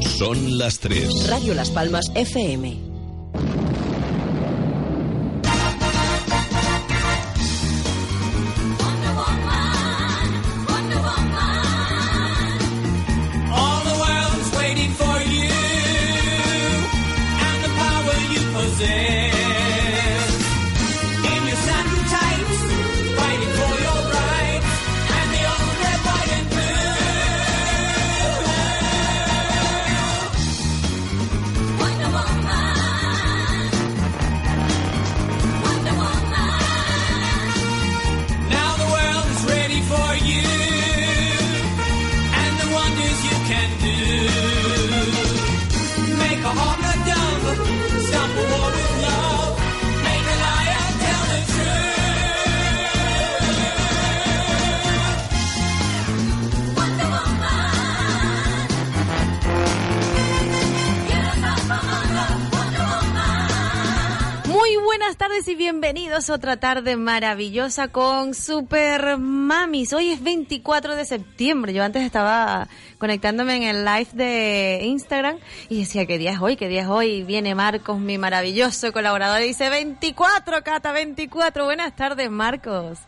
Son las 3. Radio Las Palmas FM. Buenas tardes y bienvenidos a otra tarde maravillosa con Super Mamis. Hoy es 24 de septiembre. Yo antes estaba conectándome en el live de Instagram y decía, ¿qué día es hoy? ¿Qué día es hoy? Viene Marcos, mi maravilloso colaborador, y dice 24, Cata, 24. Buenas tardes, Marcos.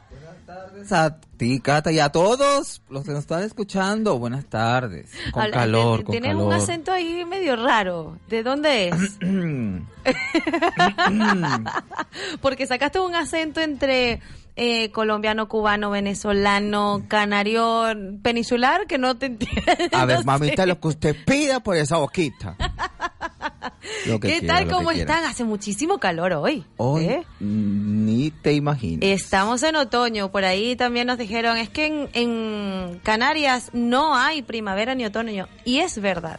A ti, Cata, y a todos los que nos están escuchando, buenas tardes. Con Habla- calor, te- con Tienes calor. un acento ahí medio raro. ¿De dónde es? Porque sacaste un acento entre eh, colombiano, cubano, venezolano, canario, peninsular, que no te entiendo. A ver, mamita, lo que usted pida por esa boquita. Lo que ¿Qué quiera, tal? lo ¿Cómo están? Hace muchísimo calor hoy. Hoy ¿eh? mm, ni te imaginas. Estamos en otoño, por ahí también nos dijeron, es que en, en Canarias no hay primavera ni otoño. Y es verdad,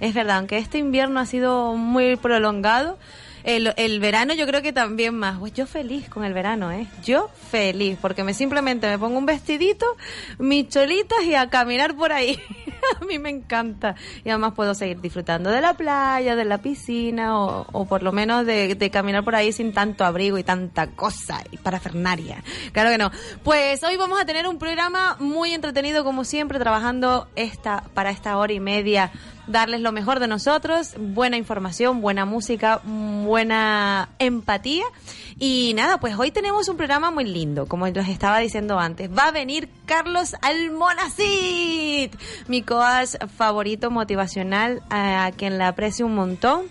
es verdad, aunque este invierno ha sido muy prolongado, el, verano yo creo que también más. Pues yo feliz con el verano, ¿eh? Yo feliz, porque me simplemente me pongo un vestidito, mis cholitas y a caminar por ahí. a mí me encanta. Y además puedo seguir disfrutando de la playa, de la piscina o, por lo menos de, de caminar por ahí sin tanto abrigo y tanta cosa y parafernaria. Claro que no. Pues hoy vamos a tener un programa muy entretenido como siempre, trabajando esta para esta hora y media darles lo mejor de nosotros, buena información, buena música, buena empatía. Y nada, pues hoy tenemos un programa muy lindo, como les estaba diciendo antes. Va a venir Carlos Almonacid, mi coach favorito motivacional, a quien le aprecio un montón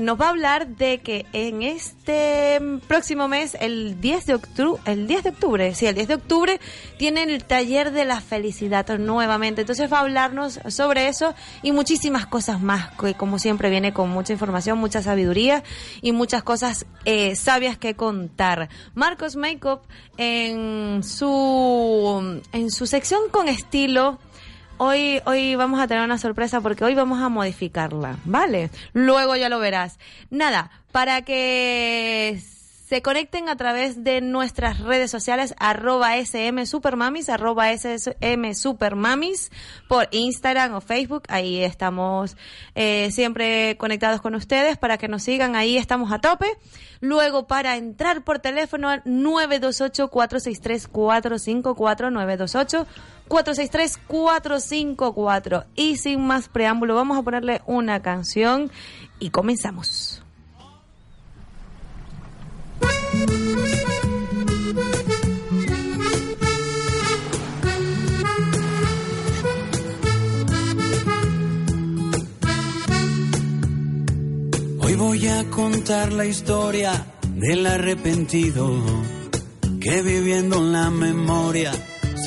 nos va a hablar de que en este próximo mes, el 10 de octubre, el 10 de octubre, sí, el 10 de octubre, tienen el taller de la felicidad nuevamente. Entonces va a hablarnos sobre eso y muchísimas cosas más, que como siempre viene con mucha información, mucha sabiduría y muchas cosas eh, sabias que contar. Marcos Makeup en su, en su sección con estilo, Hoy, hoy vamos a tener una sorpresa porque hoy vamos a modificarla, ¿vale? Luego ya lo verás. Nada, para que se conecten a través de nuestras redes sociales, arroba SM Supermamis, arroba SM Supermamis, por Instagram o Facebook. Ahí estamos eh, siempre conectados con ustedes para que nos sigan. Ahí estamos a tope. Luego, para entrar por teléfono al 928-463-454, 928-463-454. Y sin más preámbulo, vamos a ponerle una canción y comenzamos. Hoy voy a contar la historia del arrepentido que viviendo en la memoria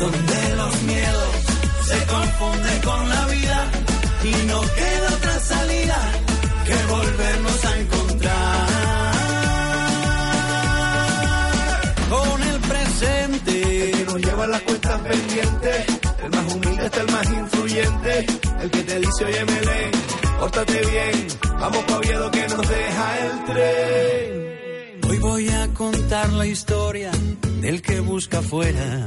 Donde los miedos se confunden con la vida. Y no queda otra salida que volvernos a encontrar. Con el presente. Que nos lleva las cuentas pendientes. El más humilde está el más influyente. El que te dice, oye, Melén, pórtate bien. Vamos pa' Oviedo que nos deja el tren. Hoy voy a contar la historia del que busca afuera,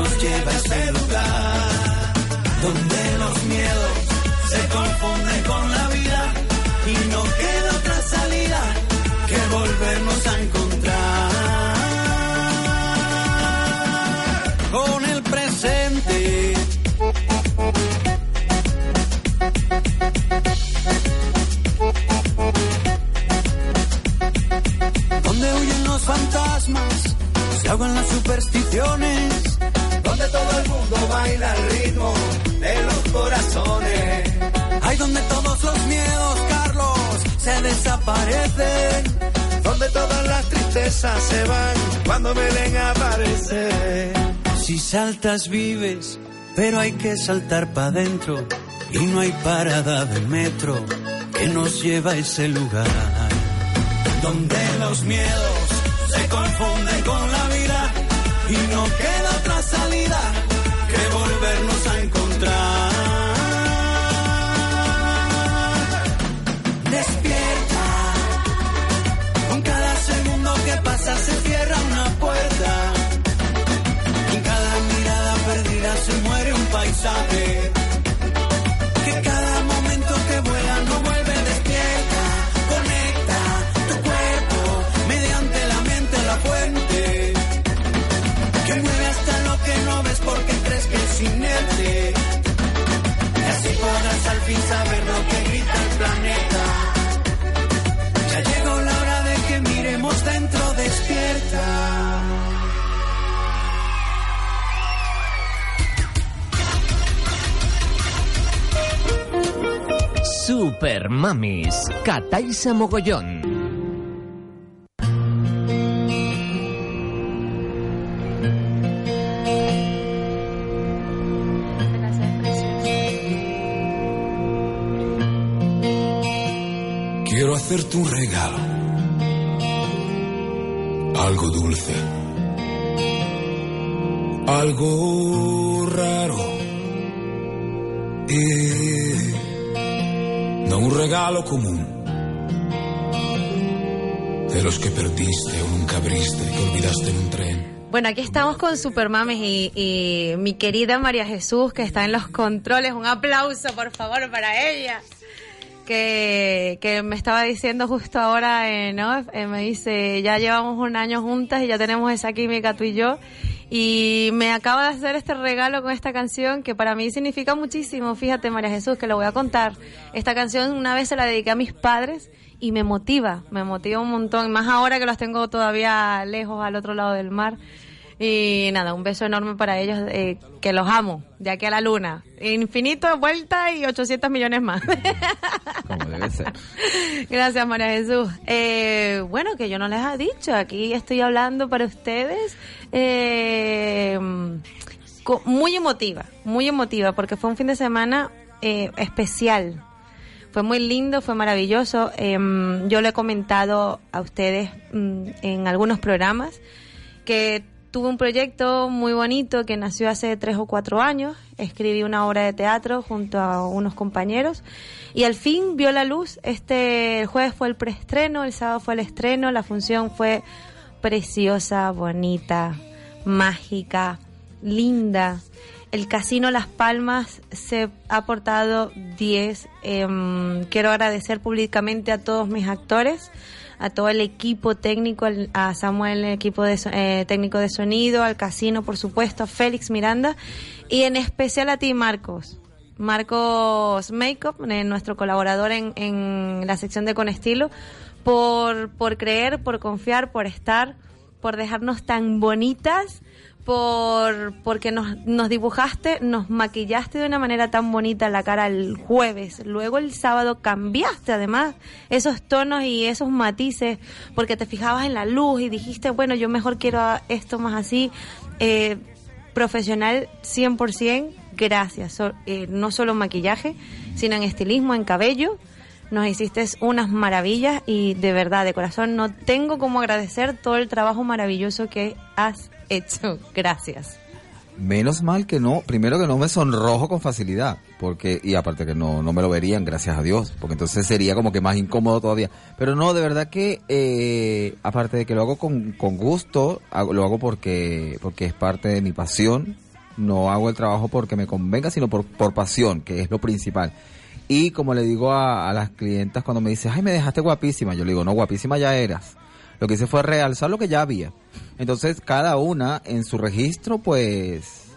nos lleve a ese lugar. Donde los miedos se confunden con la vida. Y no queda otra salida que volvernos a encontrar. Con el presente. Donde huyen los fantasmas, se ahogan las supersticiones. Baila al ritmo de los corazones. Hay donde todos los miedos, Carlos, se desaparecen. Donde todas las tristezas se van cuando Belén aparece. Si saltas vives, pero hay que saltar para adentro. Y no hay parada de metro que nos lleva a ese lugar. Donde los miedos Super Mamis, Cataisa Mogollón. Un regalo común. De los que perdiste o nunca abriste que olvidaste en un tren. Bueno, aquí estamos con Supermames y, y mi querida María Jesús, que está en los controles. Un aplauso, por favor, para ella. Que, que me estaba diciendo justo ahora, eh, ¿no? Eh, me dice, ya llevamos un año juntas y ya tenemos esa química tú y yo. Y me acaba de hacer este regalo con esta canción que para mí significa muchísimo. Fíjate, María Jesús, que lo voy a contar. Esta canción una vez se la dediqué a mis padres y me motiva, me motiva un montón. Más ahora que los tengo todavía lejos al otro lado del mar. Y nada, un beso enorme para ellos, eh, que los amo, de aquí a la luna. Infinito, vuelta y 800 millones más. Como debe ser. Gracias, María Jesús. Eh, bueno, que yo no les he dicho, aquí estoy hablando para ustedes. eh, muy emotiva, muy emotiva, porque fue un fin de semana eh, especial. Fue muy lindo, fue maravilloso. Em, yo le he comentado a ustedes mm, en algunos programas que tuve un proyecto muy bonito que nació hace tres o cuatro años. Escribí una obra de teatro junto a unos compañeros y al fin vio la luz. Este el jueves fue el preestreno, el sábado fue el estreno. La función fue preciosa, bonita, mágica, linda. el Casino Las Palmas se ha portado 10. Em, quiero agradecer públicamente a todos mis actores, a todo el equipo técnico, al- a Samuel, el equipo de, eh, técnico de sonido, al Casino, por supuesto, a Félix Miranda y en especial a ti, Marcos. Marcos Makeup, eh, nuestro colaborador en, en la sección de Con Estilo, por, por creer, por confiar, por estar, por dejarnos tan bonitas, por porque nos, nos dibujaste, nos maquillaste de una manera tan bonita la cara el jueves, luego el sábado cambiaste además esos tonos y esos matices, porque te fijabas en la luz y dijiste, bueno, yo mejor quiero esto más así. Eh, profesional 100%, gracias. Eh, no solo en maquillaje, sino en estilismo, en cabello. Nos hiciste unas maravillas y de verdad, de corazón, no tengo como agradecer todo el trabajo maravilloso que has hecho. Gracias. Menos mal que no, primero que no me sonrojo con facilidad, porque, y aparte que no, no me lo verían, gracias a Dios, porque entonces sería como que más incómodo todavía. Pero no, de verdad que, eh, aparte de que lo hago con, con gusto, hago- lo hago porque, porque es parte de mi pasión, no hago el trabajo porque me convenga, sino por, por pasión, que es lo principal. Y como le digo a, a las clientas cuando me dicen, ay, me dejaste guapísima, yo le digo, no, guapísima ya eras. Lo que hice fue realzar lo que ya había. Entonces, cada una en su registro, pues,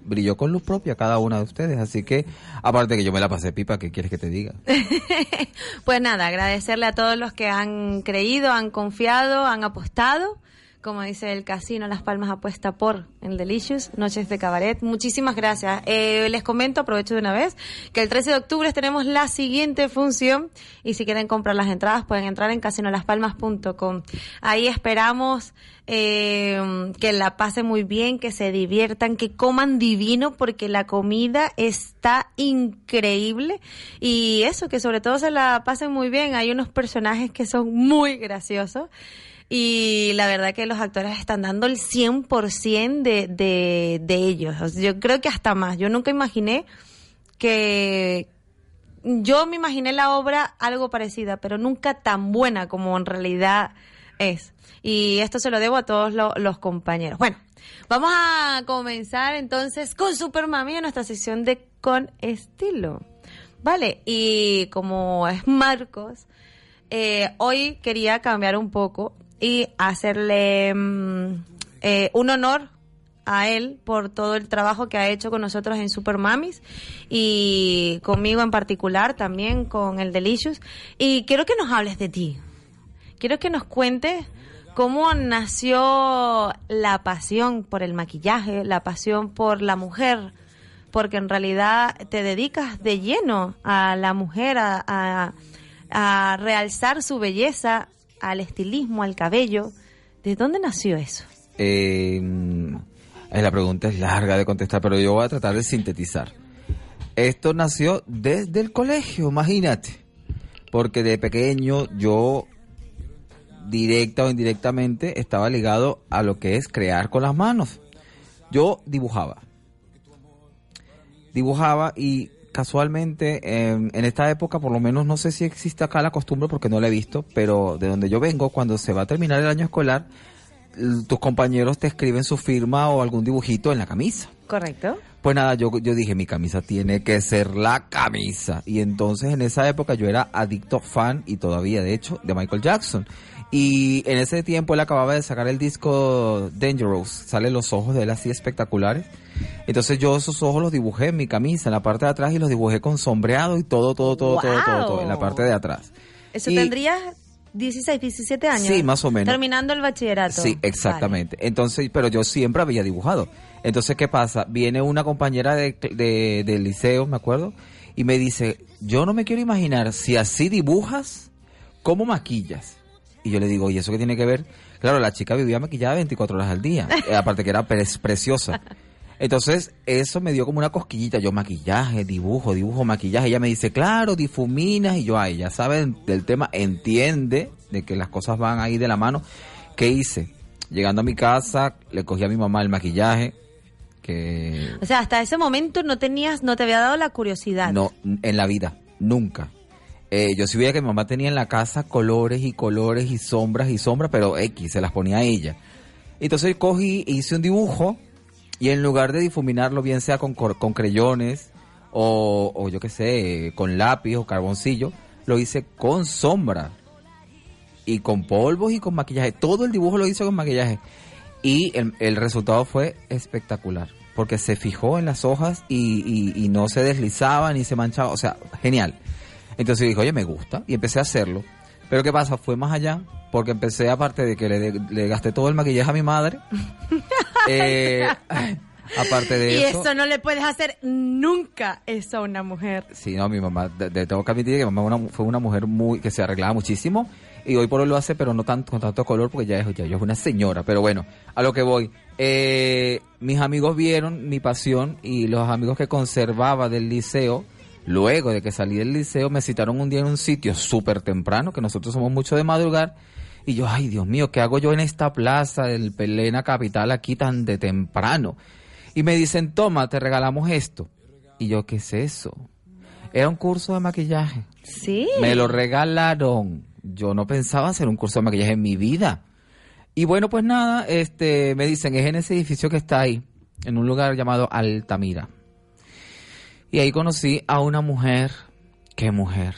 brilló con luz propia cada una de ustedes. Así que, aparte que yo me la pasé pipa, ¿qué quieres que te diga? Pues nada, agradecerle a todos los que han creído, han confiado, han apostado. Como dice el casino, Las Palmas apuesta por el Delicious, Noches de Cabaret. Muchísimas gracias. Eh, les comento, aprovecho de una vez, que el 13 de octubre tenemos la siguiente función y si quieren comprar las entradas pueden entrar en casinolaspalmas.com. Ahí esperamos eh, que la pasen muy bien, que se diviertan, que coman divino porque la comida está increíble y eso, que sobre todo se la pasen muy bien. Hay unos personajes que son muy graciosos y la verdad que los actores están dando el 100% de, de, de ellos. Yo creo que hasta más. Yo nunca imaginé que... Yo me imaginé la obra algo parecida, pero nunca tan buena como en realidad es. Y esto se lo debo a todos lo- los compañeros. Bueno, vamos a comenzar entonces con Super Mami en nuestra sección de Con Estilo. Vale, y como es Marcos, eh, hoy quería cambiar un poco y hacerle mm, eh, un honor a él por todo el trabajo que ha hecho con nosotros en Super Mamis y conmigo en particular también con el Delicious. Y quiero que nos hables de ti. Quiero que nos cuentes cómo nació la pasión por el maquillaje, la pasión por la mujer, porque en realidad te dedicas de lleno a la mujer, a- a realzar su belleza, al estilismo, al cabello. ¿De dónde nació eso? Eh, eh, la pregunta es larga de contestar, pero yo voy a tratar de sintetizar. Esto nació desde el colegio, imagínate. Porque de pequeño yo, directa o indirectamente, estaba ligado a lo que es crear con las manos. Yo dibujaba. Dibujaba y casualmente eh, en esta época, por lo menos no sé si existe acá la costumbre porque no la he visto, pero de donde yo vengo, cuando se va a terminar el año escolar, tus compañeros te escriben su firma o algún dibujito en la camisa. ¿Correcto? Pues nada, yo, yo dije, mi camisa tiene que ser la camisa. Y entonces en esa época yo era adicto fan, y todavía de hecho, de Michael Jackson. Y en ese tiempo él acababa de sacar el disco Dangerous, salen los ojos de él así espectaculares. Entonces yo esos ojos los dibujé en mi camisa, en la parte de atrás, y los dibujé con sombreado y todo, todo, todo, todo, todo, todo, en la parte de atrás. Eso Y- tendrías 16, 17 años. Sí, más o menos. Terminando el bachillerato. Sí, exactamente. Entonces, pero yo siempre había dibujado. Entonces, ¿qué pasa? Viene una compañera de, de- del liceo, me acuerdo, y me dice, yo no me quiero imaginar si así dibujas, ¿cómo maquillas? Y yo le digo, ¿y eso qué tiene que ver? Claro, la chica vivía maquillada 24 horas al día, eh, aparte que era pre- preciosa. Entonces, eso me dio como una cosquillita. Yo maquillaje, dibujo, dibujo, maquillaje. Ella me dice, claro, difuminas. Y yo, ay, ya saben del tema, entiende de que las cosas van ahí de la mano. ¿Qué hice? Llegando a mi casa, le cogí a mi mamá el maquillaje, que O sea, hasta ese momento no tenías, no te había dado la curiosidad. no, en la vida, nunca. Eh, yo sí veía que mi mamá tenía en la casa colores y colores y sombras y sombras, pero X, se las ponía a ella. Entonces cogí, hice un dibujo Y en lugar de difuminarlo, bien sea con, con creyones o, o yo qué sé, con lápiz o carboncillo, lo hice con sombra y con polvos y con maquillaje. Todo el dibujo lo hice con maquillaje. Y el, el resultado fue espectacular, porque se fijó en las hojas y, y- y no se deslizaba ni se manchaba. O sea, genial. Entonces dije, oye, me gusta, y empecé a hacerlo. Pero ¿qué pasa? Fue más allá, porque empecé, aparte de que le, le gasté todo el maquillaje a mi madre, eh, aparte de Y eso... eso no le puedes hacer nunca eso a una mujer. Sí, no, mi mamá, de, de- tengo que admitir que mi mamá una- fue una mujer muy que se arreglaba muchísimo y hoy por hoy lo hace, pero no tanto con tanto color porque ya es, ya, ya es una señora. Pero bueno, a lo que voy. Eh, mis amigos vieron mi pasión y los amigos que conservaba del liceo, luego de que salí del liceo, me citaron un día en un sitio súper temprano, que nosotros somos mucho de madrugar. Y yo, ay Dios mío, ¿qué hago yo en esta plaza del Pelena Capital aquí tan de temprano? Y me dicen, toma, te regalamos esto. Y yo, ¿qué es eso? Era un curso de maquillaje. Sí. Me lo regalaron. Yo no pensaba hacer un curso de maquillaje en mi vida. Y bueno, pues nada, este, me dicen, es en ese edificio que está ahí, en un lugar llamado Altamira. Y ahí conocí a una mujer. ¿Qué mujer?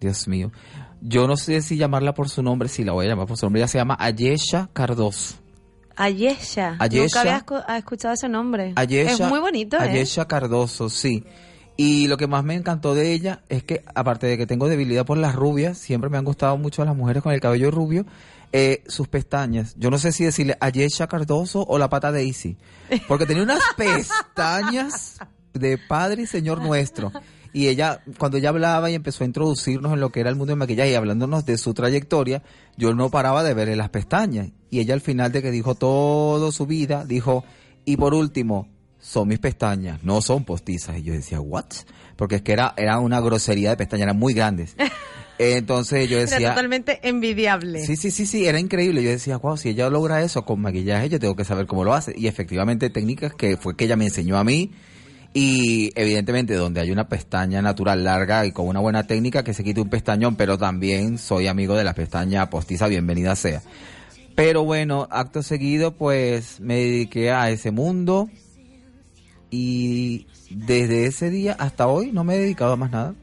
Dios mío. Yo no sé si llamarla por su nombre, si la voy a llamar por su nombre. Ella se llama Ayesha Cardoso. Ayesha. Ayesha. Nunca había ha escuchado ese nombre. Ayesha, es muy bonito, ¿eh? Ayesha Cardoso, sí. Y lo que más me encantó de ella es que, aparte de que tengo debilidad por las rubias, siempre me han gustado mucho las mujeres con el cabello rubio, eh, sus pestañas. Yo no sé si decirle Ayesha Cardoso o la pata de Daisy. Porque tenía unas pestañas de padre y señor nuestro. Y ella, cuando ella hablaba y empezó a introducirnos en lo que era el mundo del maquillaje y hablándonos de su trayectoria, yo no paraba de verle las pestañas. Y ella al final de que dijo todo su vida, dijo, y por último, son mis pestañas, no son postizas. Y yo decía, ¿what? Porque es que era, era una grosería de pestañas, eran muy grandes. Entonces yo Era decía... totalmente envidiable. Sí, sí, sí, sí, era increíble. Yo decía, wow, si ella logra eso con maquillaje, yo tengo que saber cómo lo hace. Y efectivamente, técnicas que fue que ella me enseñó a mí. Y evidentemente, donde hay una pestaña natural larga y con una buena técnica, que se quite un pestañón, pero también soy amigo de la pestaña postiza, bienvenida sea. Pero bueno, acto seguido, pues me dediqué a ese mundo. Y desde ese día hasta hoy no me he dedicado a más nada.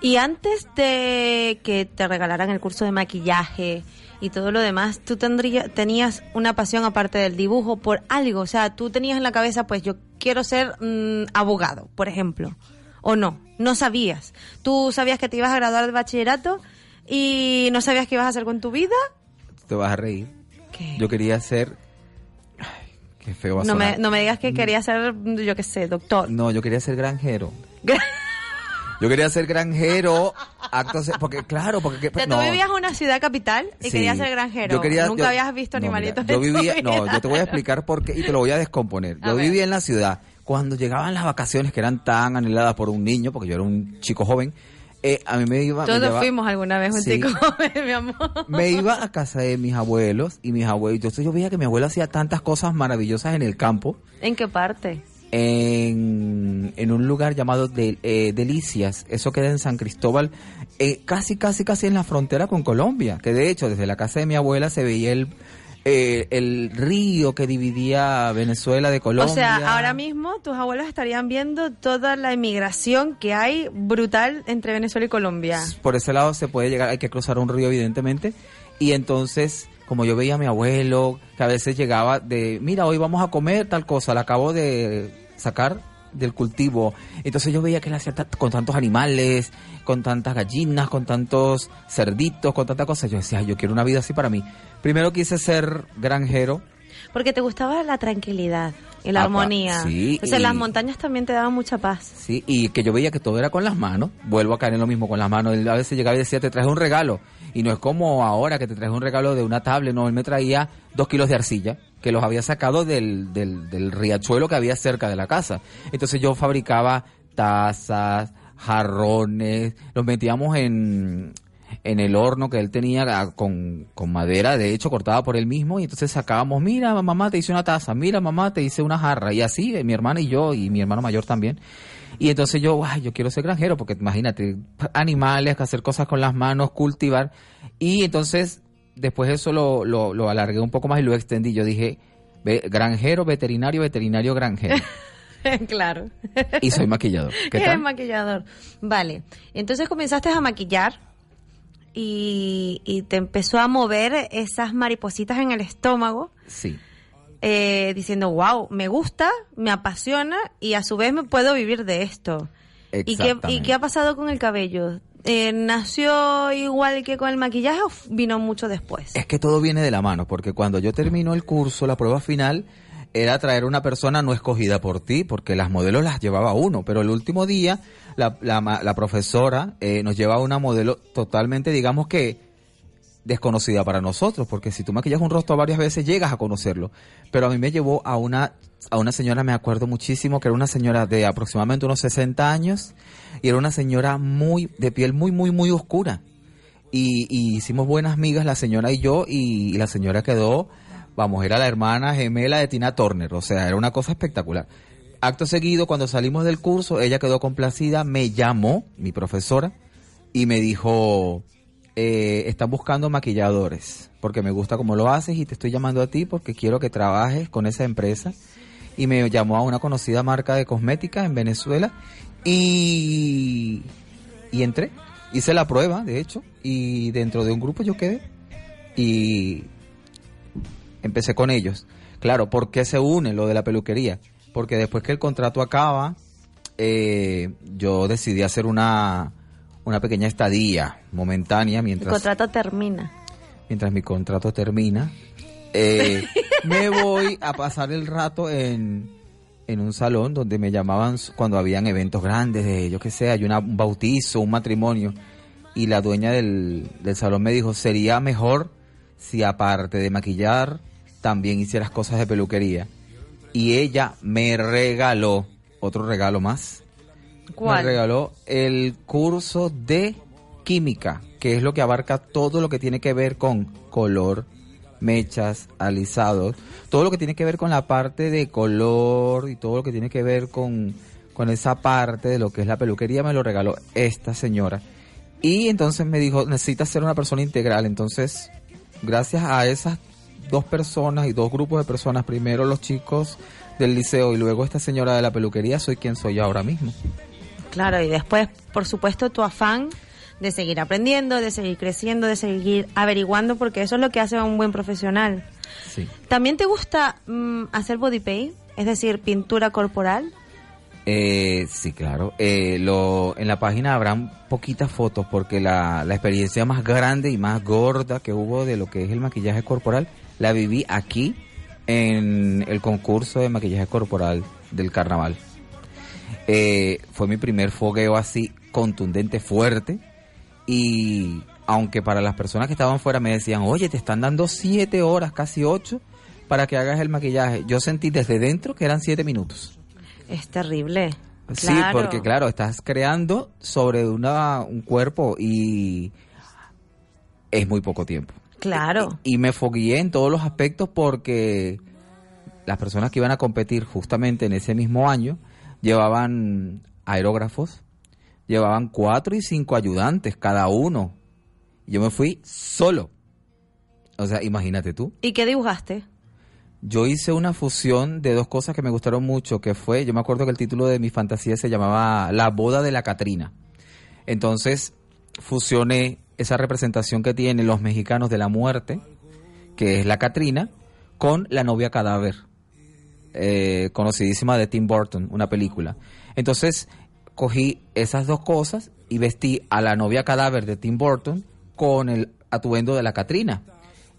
Y antes de que te regalaran el curso de maquillaje y todo lo demás, tú tendría, tenías una pasión aparte del dibujo por algo. O sea, tú tenías en la cabeza, pues yo quiero ser mm, abogado, por ejemplo. O no, no sabías. Tú sabías que te ibas a graduar de bachillerato y no sabías qué ibas a hacer con tu vida. Te vas a reír. ¿Qué? Yo quería ser... Ay, qué feo va a No me, no me digas que querías ser, yo qué sé, doctor. No, yo quería ser granjero. Yo quería ser granjero, acto se- porque claro, porque O sea, tú vivías en una ciudad capital y Sí. querías ser granjero. Yo quería- Nunca yo- habías visto no, animalitos mira, yo en tu vivía, vida. no, yo te voy a explicar por qué y te lo voy a descomponer. A Yo ver. vivía en la ciudad cuando llegaban las vacaciones que eran tan anheladas por un niño, porque yo era un chico joven. eh, a mí me iba, me Todos llevaba- fuimos alguna vez un Sí. chico joven, mi amor. me iba a casa de mis abuelos y mis abuelos. Entonces yo veía que mi abuelo hacía tantas cosas maravillosas en el campo. ¿En qué parte? En, en un lugar llamado de, eh, Delicias, eso queda en San Cristóbal, eh, casi, casi, casi en la frontera con Colombia, que de hecho desde la casa de mi abuela se veía el, eh, el río que dividía Venezuela de Colombia. O sea, ahora mismo tus abuelos estarían viendo toda la inmigración que hay brutal entre Venezuela y Colombia. Por ese lado se puede llegar, hay que cruzar un río evidentemente, y entonces como yo veía a mi abuelo, que a veces llegaba de, mira, hoy vamos a comer tal cosa, la acabo de sacar del cultivo. Entonces yo veía que él hacía con tantos animales, con tantas gallinas, con tantos cerditos, con tantas cosas. Yo decía, "Ay, yo quiero una vida así para mí. Primero quise ser granjero. Porque te gustaba la tranquilidad y la Apa, armonía. sí, y- las montañas también te daban mucha paz. Sí, y que yo veía que todo era con las manos. Vuelvo a caer en lo mismo con las manos. Él a veces llegaba y decía, te traje un regalo. Y no es como ahora que te traje un regalo de una tablet. No, él me traía dos kilos de arcilla que los había sacado del, del, del riachuelo que había cerca de la casa. Entonces yo fabricaba tazas, jarrones, los metíamos en, en el horno que él tenía ah, con, con madera, de hecho, cortada por él mismo, y entonces sacábamos, mira, mamá, te hice una taza, mira, mamá, te hice una jarra, y así, eh, mi hermana y yo, y mi hermano mayor también. Y entonces yo, ay, yo quiero ser granjero, porque imagínate, animales, hacer cosas con las manos, cultivar, y entonces, después eso lo, lo, lo alargué un poco más y lo extendí, yo dije, Ve- granjero, veterinario, veterinario, granjero. claro. y soy maquillador. ¿Qué Eres tal? maquillador. Vale. Entonces comenzaste a maquillar y, y te empezó a mover esas maripositas en el estómago, Sí. eh, diciendo, wow, me gusta, me apasiona y a su vez me puedo vivir de esto. ¿Y qué, ¿Y qué ha pasado con el cabello? Eh, ¿Nació igual que con el maquillaje o vino mucho después? Es que todo viene de la mano, porque cuando yo termino el curso, la prueba final era traer una persona no escogida por ti, porque las modelos las llevaba uno, pero el último día la, la la profesora eh, nos llevaba una modelo totalmente, digamos que desconocida para nosotros, porque si tú maquillas un rostro varias veces llegas a conocerlo, pero a mí me llevó a una a una señora, me acuerdo muchísimo, que era una señora de aproximadamente unos 60 años y era una señora muy de piel muy muy muy oscura. Y, y hicimos buenas migas la señora y yo y, la señora quedó, vamos, era la hermana gemela de Tina Turner, o sea, era una cosa espectacular. Acto seguido, cuando salimos del curso, ella quedó complacida, me llamó, mi profesora, y me dijo, eh, están buscando maquilladores, porque me gusta cómo lo haces y te estoy llamando a ti porque quiero que trabajes con esa empresa. Y me llamó a una conocida marca de cosmética en Venezuela y, y entré. Hice la prueba, de hecho, y dentro de un grupo yo quedé y empecé con ellos. Claro, ¿por qué se une lo de la peluquería? Porque después que el contrato acaba, eh, yo decidí hacer una, una pequeña estadía momentánea El mientras contrato termina. mientras mi contrato termina, eh, me voy a pasar el rato en, en un salón donde me llamaban cuando habían eventos grandes, de yo qué sé, hay una- un bautizo, un matrimonio. Y la dueña del, del salón me dijo, sería mejor si aparte de maquillar, también hicieras cosas de peluquería. Y ella me regaló otro regalo más me ¿Cuál? regaló el curso de química, que es lo que abarca todo lo que tiene que ver con color, mechas, alisados, todo lo que tiene que ver con la parte de color y todo lo que tiene que ver con, con esa parte de lo que es la peluquería, me lo regaló esta señora. Y entonces me dijo, necesitas ser una persona integral. Entonces, gracias a esas dos personas y dos grupos de personas, primero los chicos del liceo y luego esta señora de la peluquería, soy quien soy ahora mismo. Claro, y después, por supuesto, tu afán de seguir aprendiendo, de seguir creciendo, de seguir averiguando, porque eso es lo que hace a un buen profesional. Sí. ¿También te gusta mm, hacer body paint? Es decir, pintura corporal. Eh, sí, claro. Eh, lo, en la página habrán poquitas fotos porque la, la experiencia más grande y más gorda que hubo de lo que es el maquillaje corporal la viví aquí en el concurso de maquillaje corporal del carnaval. Eh, fue mi primer fogueo así contundente, fuerte y aunque para las personas que estaban fuera me decían, oye, te están dando siete horas, casi ocho, para que hagas el maquillaje. Yo sentí desde dentro que eran siete minutos. Es terrible. Sí, Claro. porque claro, estás creando sobre una, un cuerpo y es muy poco tiempo. Claro. Y me fogueé en todos los aspectos porque las personas que iban a competir justamente en ese mismo año llevaban aerógrafos, llevaban cuatro y cinco ayudantes cada uno. Yo me fui solo. O sea, imagínate tú. ¿Y qué dibujaste? Yo hice una fusión de dos cosas que me gustaron mucho, que fue, yo me acuerdo que el título de mi fantasía se llamaba La boda de la Catrina. Entonces, fusioné esa representación que tienen los mexicanos de la muerte, que es la Catrina, con La novia cadáver, eh, conocidísima de Tim Burton, una película. Entonces, cogí esas dos cosas y vestí a la novia cadáver de Tim Burton con el atuendo de la Catrina.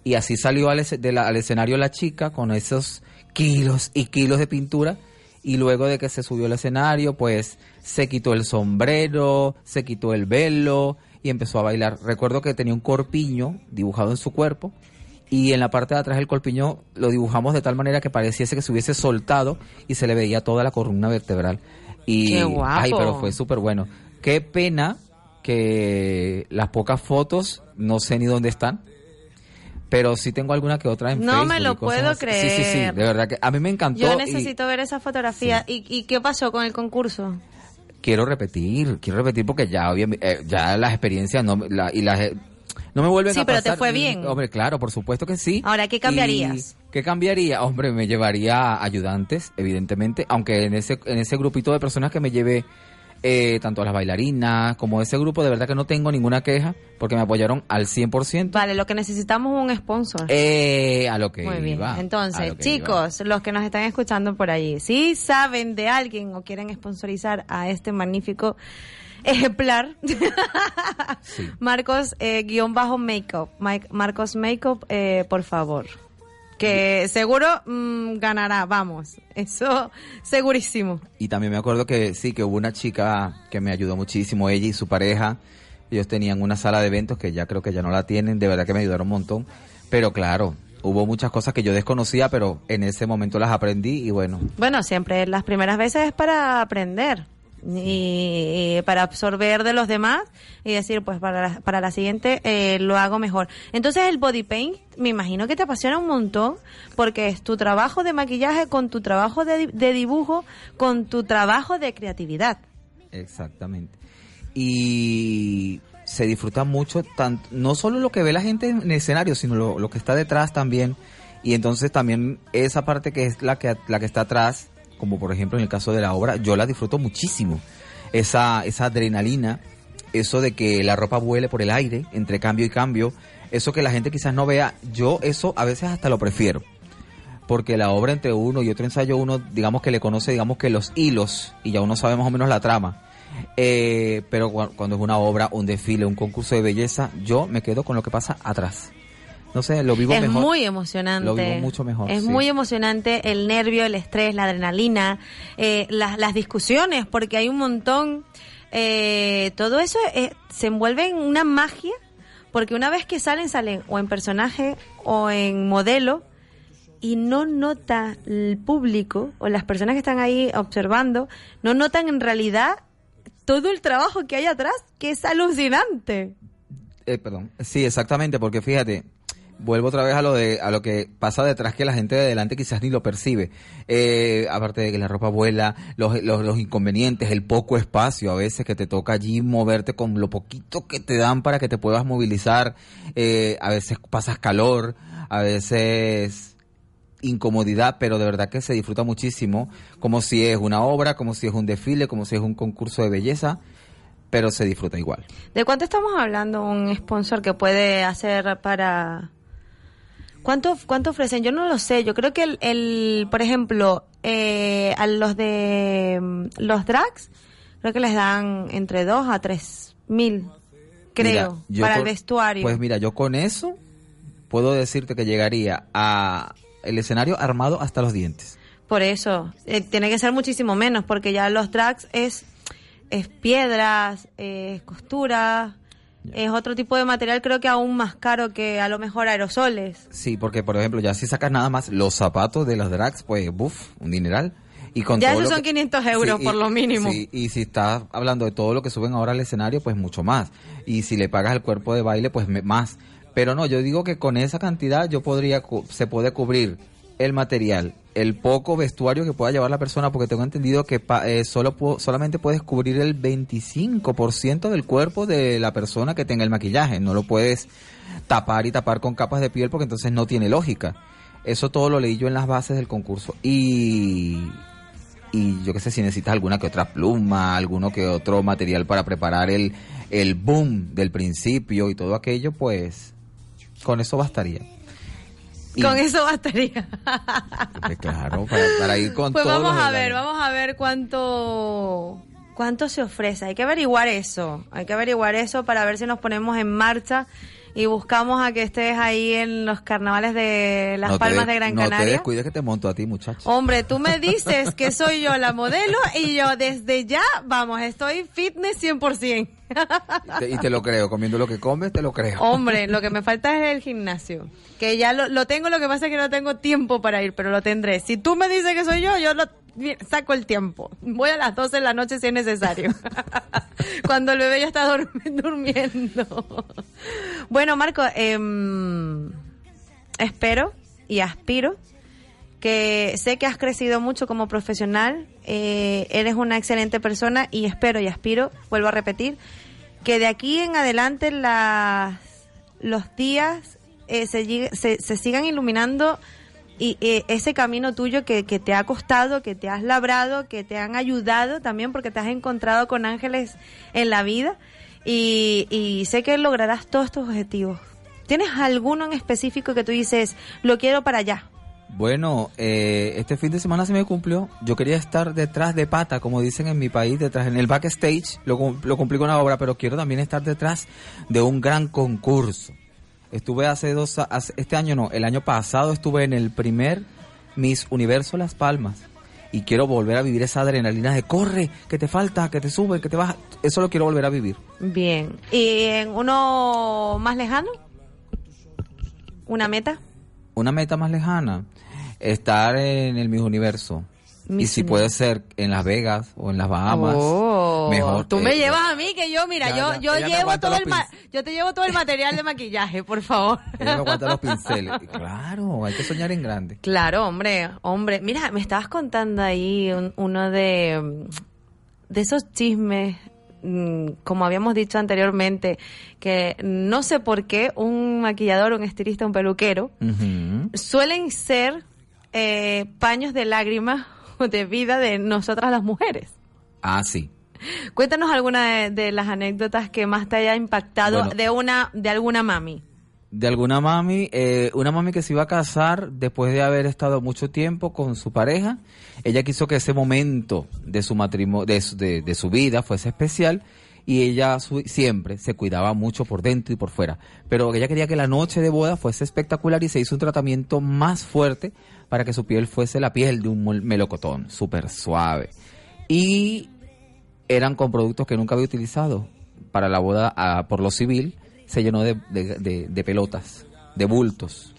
Y así salió al, al escenario la chica con esos kilos y kilos de pintura. Y luego de que se subió al escenario, pues se quitó el sombrero, se quitó el velo y empezó a bailar. Recuerdo que tenía un corpiño dibujado en su cuerpo y en la parte de atrás del corpiño lo dibujamos de tal manera que pareciese que se hubiese soltado y se le veía toda la columna vertebral. Y, ¡Qué guapo! Ay, pero fue súper bueno. Qué pena que las pocas fotos no sé ni dónde están. Pero sí tengo alguna que otra en No Facebook. me lo puedo así. Sí, sí, sí. creer. De verdad que a mí me encantó. Yo y necesito ver esa fotografía. ¿Y, ¿Y qué pasó con el concurso? Quiero repetir, quiero repetir porque ya, eh, ya las experiencias no, me- la- y las, eh, no me vuelven Sí, a pero pasar. te fue bien. Hombre, claro, por supuesto que sí. Ahora, ¿qué cambiarías? Y ¿Qué cambiaría? Hombre, me llevaría ayudantes, evidentemente, aunque en ese, en ese grupito de personas que me llevé, eh, tanto a las bailarinas como ese grupo, de verdad que no tengo ninguna queja, porque me apoyaron al 100%. Vale, lo que necesitamos es un sponsor. Eh, a lo que Muy iba, a Entonces, lo que chicos, los que nos están escuchando por allí, si saben de alguien o quieren sponsorizar a este magnífico ejemplar, Marcos eh, guion bajo makeup, Marcos Makeup, eh, por favor. Que seguro mm, ganará, vamos, eso segurísimo. Y también me acuerdo que sí, que hubo una chica que me ayudó muchísimo, ella y su pareja. Ellos tenían una sala de eventos que ya creo que ya no la tienen, de verdad que me ayudaron un montón. Pero claro, hubo muchas cosas que yo desconocía, pero en ese momento las aprendí y bueno, Bueno, siempre las primeras veces es para aprender y, para absorber de los demás y decir, pues para la, para la siguiente eh, lo hago mejor. Entonces el body paint, me imagino que te apasiona un montón porque es tu trabajo de maquillaje con tu trabajo de, de dibujo, con tu trabajo de creatividad. exactamente. Y se disfruta mucho, tanto, no solo lo que ve la gente en el escenario, sino lo, lo que está detrás también. Y entonces también esa parte que es la que, la que está atrás, como por ejemplo en el caso de la obra, yo la disfruto muchísimo. Esa, esa adrenalina, eso de que la ropa vuele por el aire, entre cambio y cambio, eso que la gente quizás no vea, yo eso a veces hasta lo prefiero. Porque la obra entre uno y otro ensayo, uno digamos que le conoce, digamos que los hilos, y ya uno sabe más o menos la trama. Eh, pero cua- cuando es una obra, un desfile, un concurso de belleza, yo me quedo con lo que pasa atrás. No sé, lo vivo es mejor. muy emocionante. Lo vivo mucho mejor, Es sí. muy emocionante el nervio, el estrés, la adrenalina, eh, las, las discusiones, porque hay un montón. eh, todo eso eh, se envuelve en una magia, porque una vez que salen, salen o en personaje o en modelo, y no nota el público o las personas que están ahí observando, no notan en realidad todo el trabajo que hay atrás, que es alucinante. Eh, perdón. Sí, exactamente, porque fíjate, vuelvo otra vez a lo de a lo que pasa detrás que la gente de adelante quizás ni lo percibe. Eh, aparte de que la ropa vuela, los, los, los inconvenientes, el poco espacio a veces que te toca allí moverte con lo poquito que te dan para que te puedas movilizar. Eh, a veces pasas calor, a veces incomodidad, pero de verdad que se disfruta muchísimo, como si es una obra, como si es un desfile, como si es un concurso de belleza, pero se disfruta igual. ¿De cuánto estamos hablando un sponsor que puede hacer para... ¿Cuánto, cuánto ofrecen? Yo no lo sé. Yo creo que el, el por ejemplo, eh, a los de mm, los drags, creo que les dan entre 2 a 3 mil, creo, Mira, para el con- vestuario. Pues mira, yo con eso puedo decirte que llegaría a el escenario armado hasta los dientes. Por eso, eh, tiene que ser muchísimo menos, porque ya los drags es, es piedras, es es otro tipo de material, creo que aún más caro que a lo mejor aerosoles. Sí, porque por ejemplo, ya si sacas nada más los zapatos de los drags, pues buf, un dineral. Y con Ya todo esos son que- 500 euros Sí, por y- lo mínimo. sí, y si estás hablando de todo lo que suben ahora al escenario, pues mucho más. Y si le pagas el cuerpo de baile, pues más. Pero no, yo digo que con esa cantidad yo podría, se puede cubrir el material, el poco vestuario que pueda llevar la persona, porque tengo entendido que pa- eh, solo solamente puedes cubrir el 25% del cuerpo de la persona que tenga el maquillaje. No lo puedes tapar y tapar con capas de piel porque entonces no tiene lógica. Eso todo lo leí yo en las bases del concurso. Y, y yo qué sé, si necesitas alguna que otra pluma, alguno que otro material para preparar el, el boom del principio y todo aquello, pues con eso bastaría. Y- Con eso bastaría. pues, claro, para, para ir con pues todos vamos los a ver, vamos a ver cuánto cuánto se ofrece. Hay que averiguar eso, hay que averiguar eso para ver si nos ponemos en marcha y buscamos a que estés ahí en los carnavales de Las No te Palmas de- de Gran No te Canaria. descuides que te monto a ti, muchacho. Hombre, tú me dices que soy yo la modelo y yo desde ya, vamos, estoy fitness 100%. Te- y te lo creo, comiendo lo que comes, te lo creo. Hombre, lo que me falta es el gimnasio. Que ya lo, lo tengo, lo que pasa es que no tengo tiempo para ir, pero lo tendré. Si tú me dices que soy yo, yo lo saco el tiempo. Voy a las 12 de la noche si es necesario. Cuando el bebé ya está durmi- durmiendo. bueno, Marco, em, espero y aspiro que sé que has crecido mucho como profesional, eh, eres una excelente persona y espero y aspiro, vuelvo a repetir, que de aquí en adelante las, los días eh, se, se sigan iluminando y eh, ese camino tuyo que, que te ha costado, que te has labrado, que te han ayudado también porque te has encontrado con ángeles en la vida y, y sé que lograrás todos tus objetivos. ¿Tienes alguno en específico que tú dices, lo quiero para allá? Bueno, eh, este fin de semana se me cumplió. Yo quería estar detrás de pata, como dicen en mi país, detrás en el backstage. Lo, lo cumplí con la obra, pero quiero también estar detrás de un gran concurso. Estuve hace dos, hace- este año no, el año pasado estuve en el primer Miss Universo Las Palmas. Y quiero volver a vivir esa adrenalina de corre, que te falta, que te sube, que te baja. Eso lo quiero volver a vivir. Bien. ¿Y en uno más lejano? ¿Una meta? Una meta más lejana, estar en el Miss Universo. Y si puede ser en Las Vegas o en las Bahamas, Oh, mejor. Tú me Eh, llevas a mí que yo, mira, Ya, yo yo llevo todo el ma- yo te llevo todo el material de maquillaje, por favor. Ella me aguanta los pinceles. Claro, hay que soñar en grande. Claro, hombre, hombre. Mira, me estabas contando ahí un- uno de, mm, de esos chismes, mm, como habíamos dicho anteriormente, que no sé por qué un maquillador, un estilista, un peluquero, suelen ser eh, paños de lágrimas de vida de nosotras las mujeres. Ah, sí. Cuéntanos alguna de, de las anécdotas que más te haya impactado Bueno. de una de alguna mami. De alguna mami, eh, una mami que se iba a casar después de haber estado mucho tiempo con su pareja. Ella quiso que ese momento de su matrimonio, de, su- de, de su vida fuese especial y ella su- siempre se cuidaba mucho por dentro y por fuera. Pero ella quería que la noche de boda fuese espectacular y se hizo un tratamiento más fuerte para que su piel fuese la piel de un melocotón, súper suave. Y eran con productos que nunca había utilizado. Para la boda, por lo civil, se llenó de, de- de- de pelotas, de bultos.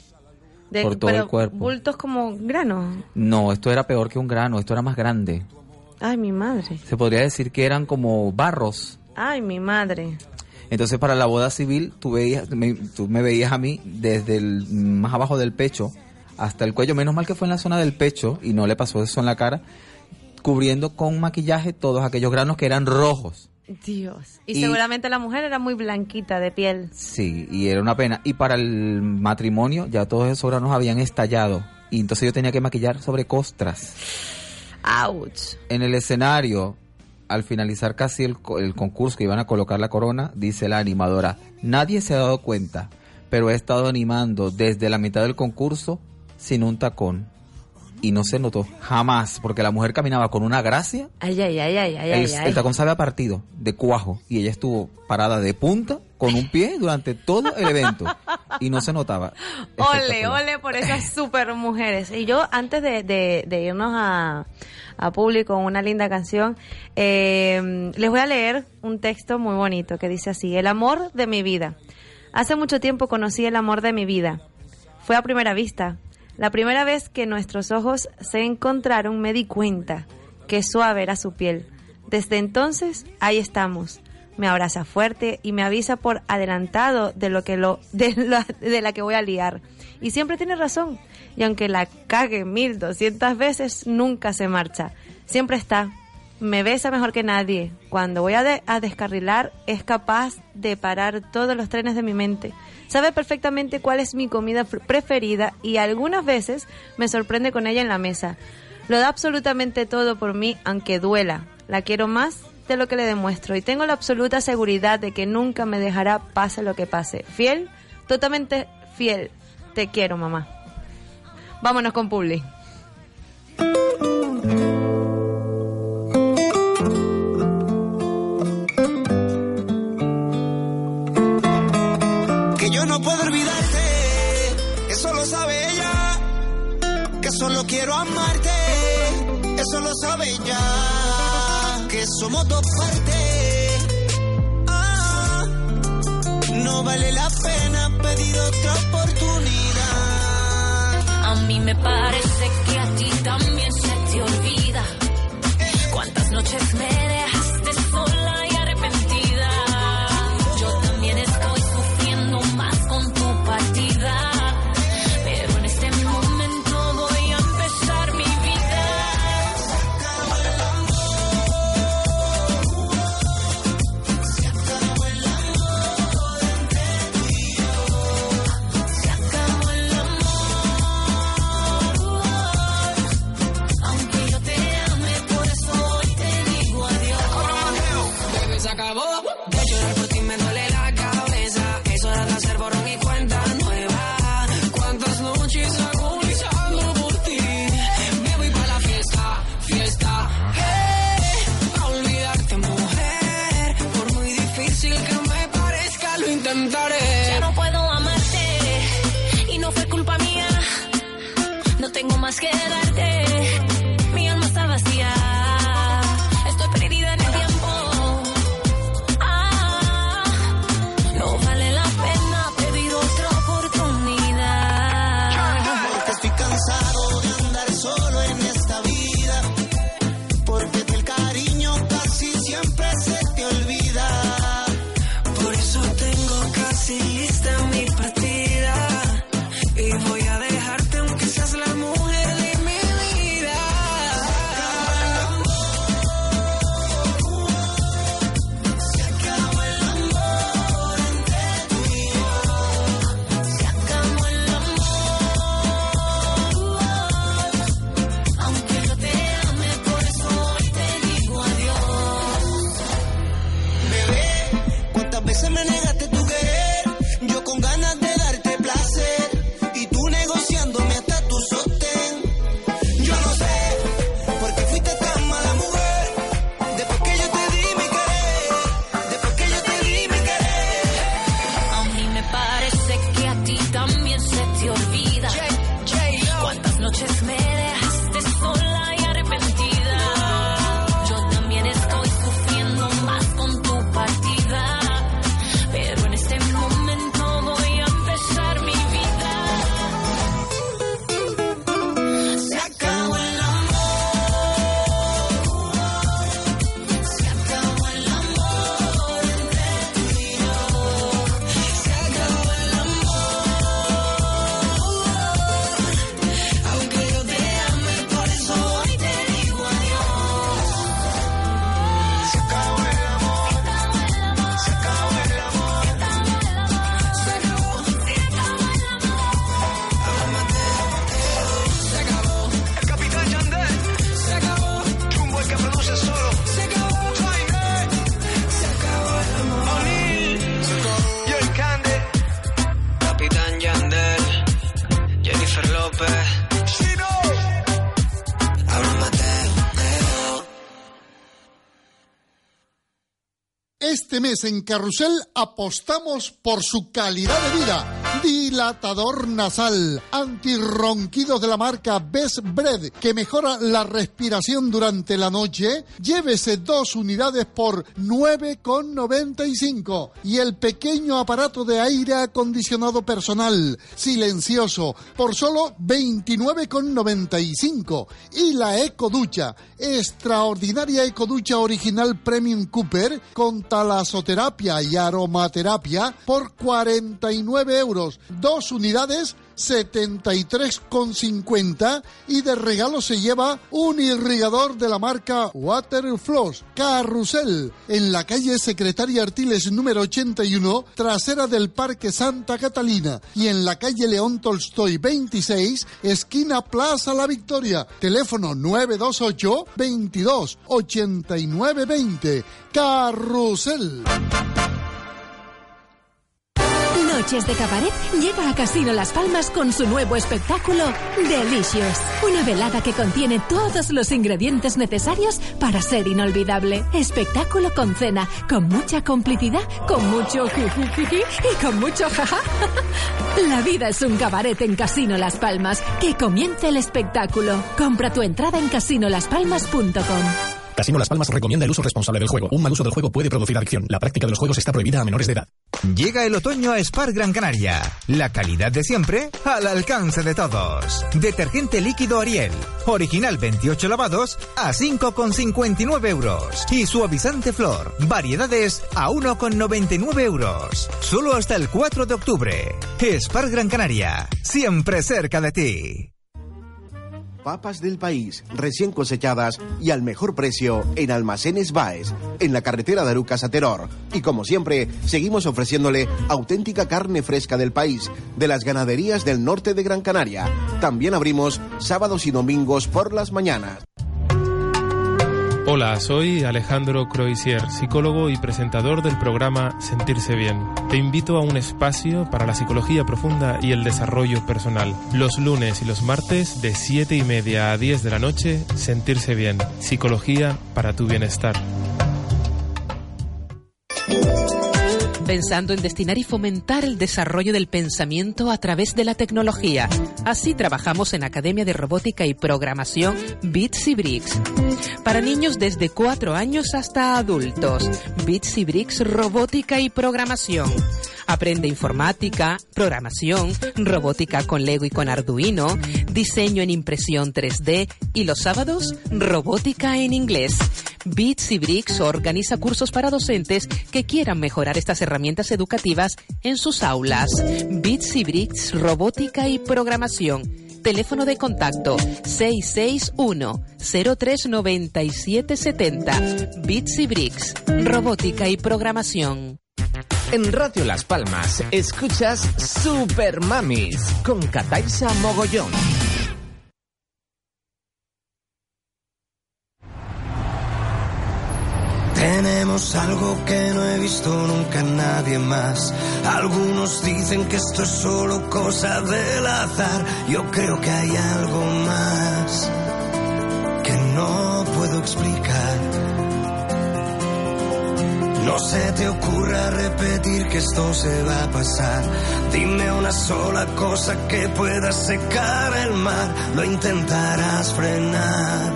De, Por todo pero el cuerpo. Bultos como granos. No, esto era peor que un grano, esto era más grande. Ay, mi madre. Se podría decir que eran como barros. Ay, mi madre. Entonces, para la boda civil, tú, veías, me, tú me veías a mí desde el más abajo del pecho hasta el cuello. Menos mal que fue en la zona del pecho y no le pasó eso en la cara, cubriendo con maquillaje todos aquellos granos que eran rojos. Dios. Y, Y- seguramente la mujer era muy blanquita de piel. Sí, y era una pena. Y para el matrimonio ya todos esos granos habían estallado. Y entonces yo tenía que maquillar sobre costras. Ouch. En el escenario, al finalizar casi el, co- el concurso que iban a colocar la corona, dice la animadora, nadie se ha dado cuenta, pero he estado animando desde la mitad del concurso sin un tacón. Y no se notó jamás, porque la mujer caminaba con una gracia Ay, ay, ay, ay, ay, el, ay, ay. el tacón se había partido de cuajo y ella estuvo parada de punta con un pie durante todo el evento y no se notaba. Ole, ole por esas super mujeres. Y yo, antes de, de- de irnos a, a público con una linda canción, eh, les voy a leer un texto muy bonito que dice así, el amor de mi vida. Hace mucho tiempo conocí el amor de mi vida. Fue a primera vista. La primera vez que nuestros ojos se encontraron me di cuenta que suave era su piel. Desde entonces, ahí estamos. Me abraza fuerte y me avisa por adelantado de lo que lo de, la- de la que voy a liar. Y siempre tiene razón. Y aunque la cague mil doscientas veces, nunca se marcha. Siempre está. Me besa mejor que nadie. Cuando voy a, a descarrilar, es capaz de parar todos los trenes de mi mente. Sabe perfectamente cuál es mi comida preferida y algunas veces me sorprende con ella en la mesa. Lo da absolutamente todo por mí, aunque duela. La quiero más de lo que le demuestro y tengo la absoluta seguridad de que nunca me dejará pase lo que pase. Fiel, totalmente fiel. Te quiero, mamá. Vámonos con Publi. No puedo olvidarte, eso lo sabe ella. Que solo quiero amarte, eso lo sabe ella. Que somos dos partes. Ah, no vale la pena pedir otra oportunidad. A mí me parece que a ti también se te olvida cuántas noches me Mes en Carrusel apostamos por su calidad de vida. Dilatador nasal, antirronquido de la marca Best Bread, que mejora la respiración durante la noche. Llévese dos unidades por 9,95. Y el pequeño aparato de aire acondicionado personal, silencioso, por solo 29,95. Y la ecoducha, extraordinaria ecoducha original Premium Cooper con talasoterapia y aromaterapia por 49 euros. Dos unidades 73,50 y de regalo se lleva un irrigador de la marca Waterfloss Carrusel en la calle Secretaria Artiles número 81 trasera del Parque Santa Catalina y en la calle León Tolstoy 26 esquina Plaza La Victoria. Teléfono 928 22 89 20 Carrusel Noches de Cabaret llega a Casino Las Palmas con su nuevo espectáculo Delicious. Una velada que contiene todos los ingredientes necesarios para ser inolvidable. Espectáculo con cena, con mucha complicidad, con mucho jijijiji y con mucho jaja. La vida es un cabaret en Casino Las Palmas. Que comience el espectáculo. Compra tu entrada en casinolaspalmas.com. Casino Las Palmas recomienda el uso responsable del juego. Un mal uso del juego puede producir adicción. La práctica de los juegos está prohibida a menores de edad. Llega el otoño a Spar Gran Canaria. La calidad de siempre al alcance de todos. Detergente líquido Ariel. Original 28 lavados a 5,59 euros. Y suavizante flor. Variedades a 1,99 euros. Solo hasta el 4 de octubre. Spar Gran Canaria. Siempre cerca de ti. Papas del país, recién cosechadas y al mejor precio en Almacenes Baes, en la carretera de Arucas a Teror. Y como siempre, seguimos ofreciéndole auténtica carne fresca del país, de las ganaderías del norte de Gran Canaria. También abrimos sábados y domingos por las mañanas. Hola, soy Alejandro Croisier, psicólogo y presentador del programa Sentirse Bien. Te invito a un espacio para la psicología profunda y el desarrollo personal. Los lunes y los martes de 7 y media a 10 de la noche, Sentirse Bien. Psicología para tu bienestar. Pensando en destinar y fomentar el desarrollo del pensamiento a través de la tecnología. Así trabajamos en Academia de Robótica y Programación Bits y Bricks. Para niños desde 4 años hasta adultos. Bits y Bricks Robótica y Programación. Aprende informática, programación, robótica con Lego y con Arduino, diseño en impresión 3D y los sábados, robótica en inglés. Bits y Bricks organiza cursos para docentes que quieran mejorar estas herramientas educativas en sus aulas. Bits y Bricks Robótica y Programación. Teléfono de contacto 661 039770. Bits y Bricks. Robótica y Programación. En Radio Las Palmas escuchas Super Mamis con Cataisa Mogollón. Tenemos algo que no he visto nunca nadie más. Algunos dicen que esto es solo cosa del azar. Yo creo que hay algo más que no puedo explicar. No se te ocurra repetir que esto se va a pasar. Dime una sola cosa que pueda secar el mar. Lo intentarás frenar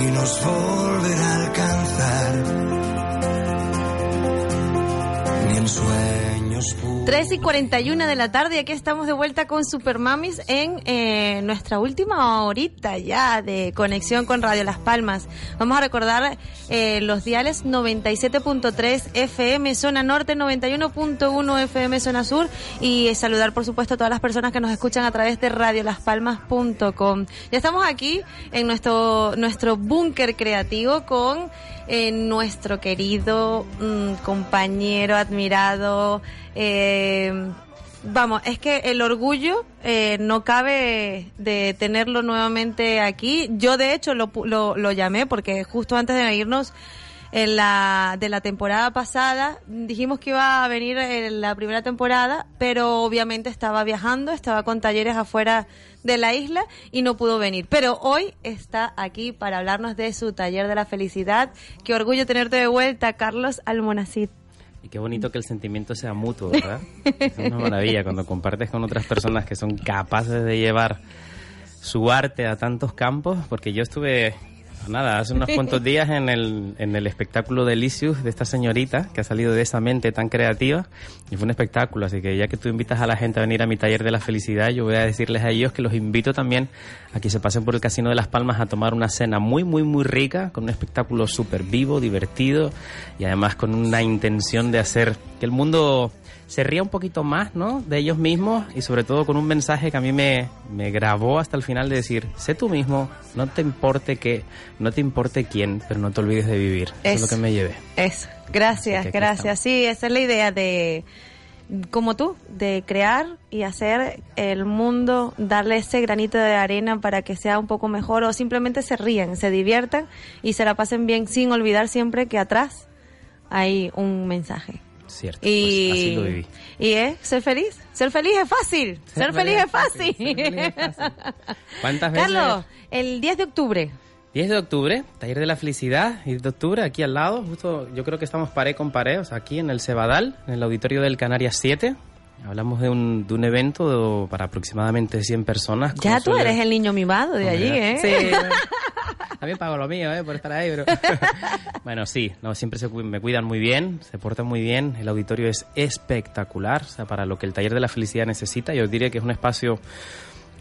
y nos volverá a alcanzar. Ni en puros. 3 y 41 de la tarde aquí estamos de vuelta con Super Mamis en eh, nuestra última horita ya de conexión con Radio Las Palmas. Vamos a recordar eh, los diales 97.3 FM zona norte, 91.1 FM zona sur y saludar por supuesto a todas las personas que nos escuchan a través de radiolaspalmas.com. Ya estamos aquí en nuestro, nuestro búnker creativo con eh, nuestro querido mm, compañero, admirado, eh, vamos, es que el orgullo eh, no cabe de tenerlo nuevamente aquí. Yo de hecho lo, lo, lo llamé porque justo antes de irnos en la, de la temporada pasada dijimos que iba a venir en la primera temporada, pero obviamente estaba viajando, estaba con talleres afuera de la isla y no pudo venir. Pero hoy está aquí para hablarnos de su taller de la felicidad. Qué orgullo tenerte de vuelta, Carlos Almonacid. Y qué bonito que el sentimiento sea mutuo, ¿verdad? es una maravilla cuando compartes con otras personas que son capaces de llevar su arte a tantos campos, porque yo estuve, nada, hace unos cuantos días en el, en el espectáculo de Licius de esta señorita que ha salido de esa mente tan creativa y fue un espectáculo, así que ya que tú invitas a la gente a venir a mi taller de la felicidad, yo voy a decirles a ellos que los invito también a que se pasen por el Casino de Las Palmas a tomar una cena muy, muy, muy rica, con un espectáculo súper vivo, divertido y además con una intención de hacer que el mundo se ría un poquito más, ¿no? De ellos mismos y sobre todo con un mensaje que a mí me, me grabó hasta el final de decir, sé tú mismo, no te importe qué, no te importe quién, pero no te olvides de vivir. Eso es lo que me llevé. Eso, gracias, gracias. Sí, esa es la idea de, como tú, de crear y hacer el mundo, darle ese granito de arena para que sea un poco mejor o simplemente se rían, se diviertan y se la pasen bien sin olvidar siempre que atrás hay un mensaje. Cierto. Y, pues así lo viví. y es ser feliz. Ser feliz es fácil. Ser, feliz es fácil. ¿Cuántas veces? Carlos, el 10 de octubre. 10 de octubre, taller de la felicidad, 10 de octubre, aquí al lado, justo yo creo que estamos pared con pared, o sea, aquí en el Cebadal, en el auditorio del Canarias 7. Hablamos de un, de un evento para aproximadamente 100 personas. Ya tú eres el niño mimado de allí, ¿eh? Sí, bueno. También pago lo mío, ¿eh? Por estar ahí, pero... bueno, sí, no, siempre se, me cuidan muy bien, se portan muy bien, el auditorio es espectacular, o sea, para lo que el taller de la felicidad necesita, yo diría que es un espacio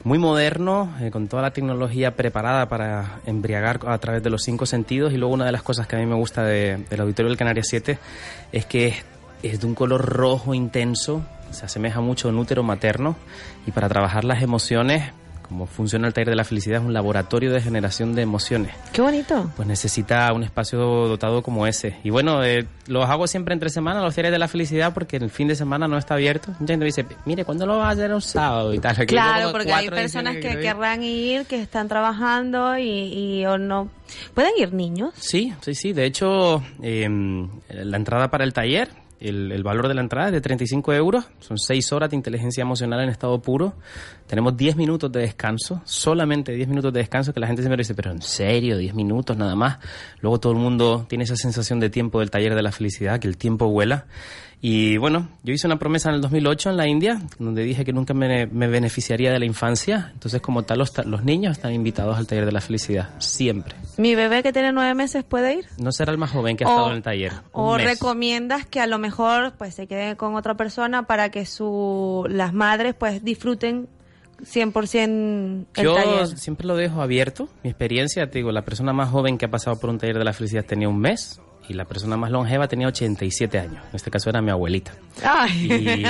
muy moderno, eh, con toda la tecnología preparada para embriagar a través de los cinco sentidos. Y luego una de las cosas que a mí me gusta de- del auditorio del Canarias 7 es que es, es de un color rojo intenso, se asemeja mucho a un útero materno y para trabajar las emociones como funciona el taller de la felicidad, es un laboratorio de generación de emociones. Qué bonito. Pues necesita un espacio dotado como ese. Y bueno, eh, los hago siempre entre semana, los talleres de la felicidad, porque el fin de semana no está abierto. Mucha gente me dice, mire, ¿cuándo lo vas a hacer un sábado y tal? Claro, porque hay personas que querrán ir, que están trabajando y, y o no. ¿Pueden ir niños? Sí, sí, sí. De hecho, eh, la entrada para el taller, el, valor de la entrada es de 35 euros. Son 6 horas de inteligencia emocional en estado puro. Tenemos 10 minutos de descanso, solamente 10 minutos de descanso, que la gente siempre dice, pero en serio, 10 minutos nada más. Luego todo el mundo tiene esa sensación de tiempo del taller de la felicidad, que el tiempo vuela. Y bueno, yo hice una promesa en el 2008 en la India, donde dije que nunca me, me beneficiaría de la infancia. Entonces, como tal, los, niños están invitados al taller de la felicidad, siempre. ¿Mi bebé que tiene nueve meses puede ir? No será el más joven que ha O- estado en el taller. ¿O mes. recomiendas que a lo mejor pues se quede con otra persona para que su las madres pues disfruten 100% el Yo taller? siempre lo dejo abierto. Mi experiencia, te digo, la persona más joven que ha pasado por un taller de la felicidad tenía un mes y la persona más longeva tenía 87 años. En este caso era mi abuelita. Ay.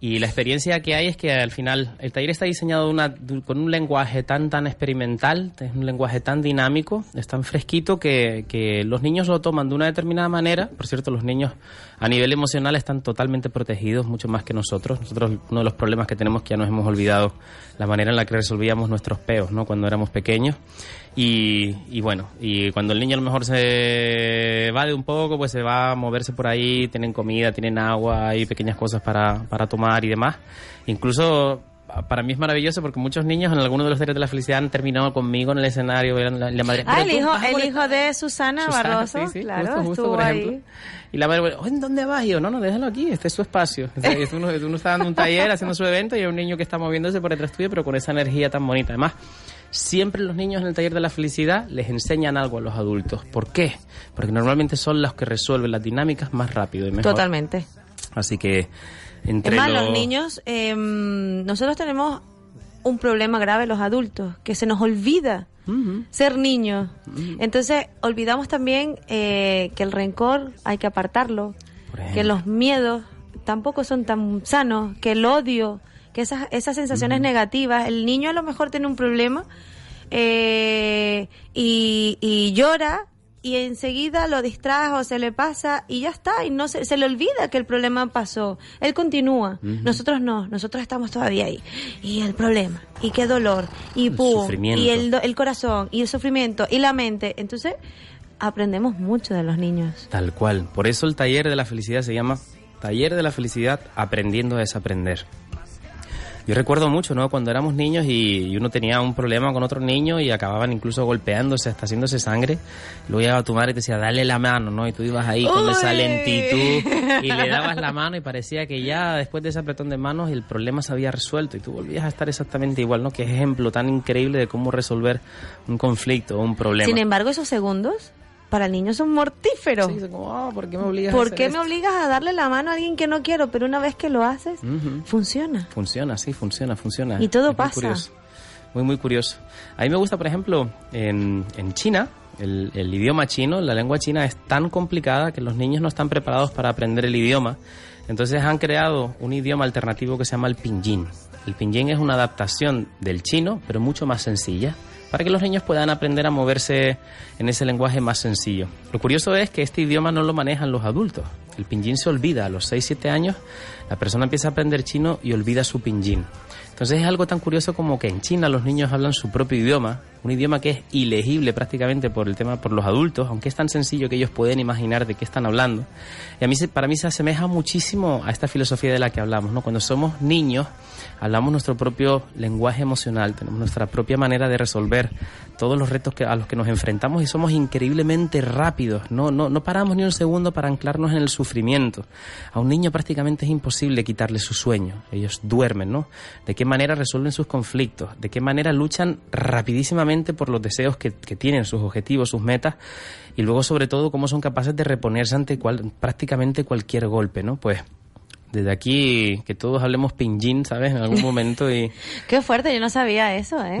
Y la experiencia que hay es que al final el taller está diseñado una- con un lenguaje tan tan experimental, es un lenguaje tan dinámico, es tan fresquito que, que los niños lo toman de una determinada manera. Por cierto, los niños a nivel emocional están totalmente protegidos, mucho más que nosotros. Nosotros uno de los problemas que tenemos es que ya nos hemos olvidado la manera en la que resolvíamos nuestros peos, ¿no? Cuando éramos pequeños. Y, bueno, y cuando el niño a lo mejor se va de un poco, pues se va a moverse por ahí, tienen comida, tienen agua, hay pequeñas cosas para, para tomar y demás. Incluso para mí es maravilloso porque muchos niños en algunos de los talleres de la felicidad han terminado conmigo en el escenario, eran la, la madre. Ah, "Pero el hijo, el molestar". hijo de Susana, Susana, Barroso, sí, sí, claro, justo, justo, por ejemplo. ahí. Y la madre, bueno, "Oye, ¿en dónde vas? Y yo, no, no, déjalo aquí, este es su espacio. O sea, es uno, uno está dando un taller, haciendo su evento y hay un niño que está moviéndose por detrás tuyo, pero con esa energía tan bonita. Además, siempre los niños en el taller de la felicidad les enseñan algo a los adultos. ¿Por qué? Porque normalmente son los que resuelven las dinámicas más rápido y mejor. Totalmente. Así que entre Es más, los... los niños, eh, nosotros tenemos un problema grave los adultos, que se nos olvida ser niños. Entonces, olvidamos también eh, que el rencor hay que apartarlo, que los miedos tampoco son tan sanos, que el odio, que esas, esas sensaciones negativas, el niño a lo mejor tiene un problema eh, y, y llora y enseguida lo distrae o se le pasa y ya está y no se, se le olvida que el problema pasó él continúa nosotros no nosotros estamos todavía ahí y el problema y qué dolor y pum sufrimiento. y el, el corazón y el sufrimiento y la mente entonces aprendemos mucho de los niños Tal cual. Por eso el taller de la felicidad se llama Taller de la Felicidad Aprendiendo a Desaprender. Yo recuerdo mucho, ¿no? Cuando éramos niños y, uno tenía un problema con otro niño y acababan incluso golpeándose, hasta haciéndose sangre. Luego llegaba tu madre y te decía, dale la mano, ¿no? Y tú ibas ahí con esa Uy. lentitud y le dabas la mano y parecía que ya después de ese apretón de manos el problema se había resuelto y tú volvías a estar exactamente igual, ¿no? Qué ejemplo tan increíble de cómo resolver un conflicto o un problema. sin embargo esos segundos para el niño son mortíferos Sí, son como, "Ah, ¿por qué me obligas a ¿Por hacer qué esto?" me obligas a darle la mano a alguien que no quiero? Pero una vez que lo haces, Ujú. funciona. Funciona, sí, funciona, funciona. Y todo Es muy pasa. curioso. Muy, muy curioso. A mí me gusta, por ejemplo, en, en China, el, el idioma chino, la lengua china es tan complicada que los niños no están preparados para aprender el idioma. Entonces han creado un idioma alternativo que se llama el pinyin. El pinyin es una adaptación del chino, pero mucho más sencilla, para que los niños puedan aprender a moverse en ese lenguaje más sencillo. Lo curioso es que este idioma no lo manejan los adultos. El pinyin se olvida a los 6-7 años, la persona empieza a aprender chino y olvida su pinyin. Entonces es algo tan curioso como que en China los niños hablan su propio idioma, un idioma que es ilegible prácticamente por el tema por los adultos, aunque es tan sencillo que ellos pueden imaginar de qué están hablando. Y a mí para mí se asemeja muchísimo a esta filosofía de la que hablamos, ¿no? Cuando somos niños hablamos nuestro propio lenguaje emocional, tenemos nuestra propia manera de resolver todos los retos que, a los que nos enfrentamos y somos increíblemente rápidos, no, no, no paramos ni un segundo para anclarnos en el sufrimiento. A un niño prácticamente es imposible quitarle su sueño, ellos duermen, ¿no? De qué manera resuelven sus conflictos, de qué manera luchan rapidísimamente por los deseos que, que tienen, sus objetivos, sus metas, y luego sobre todo cómo son capaces de reponerse ante cual- prácticamente cualquier golpe, ¿no? Pues desde aquí que todos hablemos pinyin, ¿sabes? En algún momento y... Qué fuerte, yo no sabía eso, ¿eh?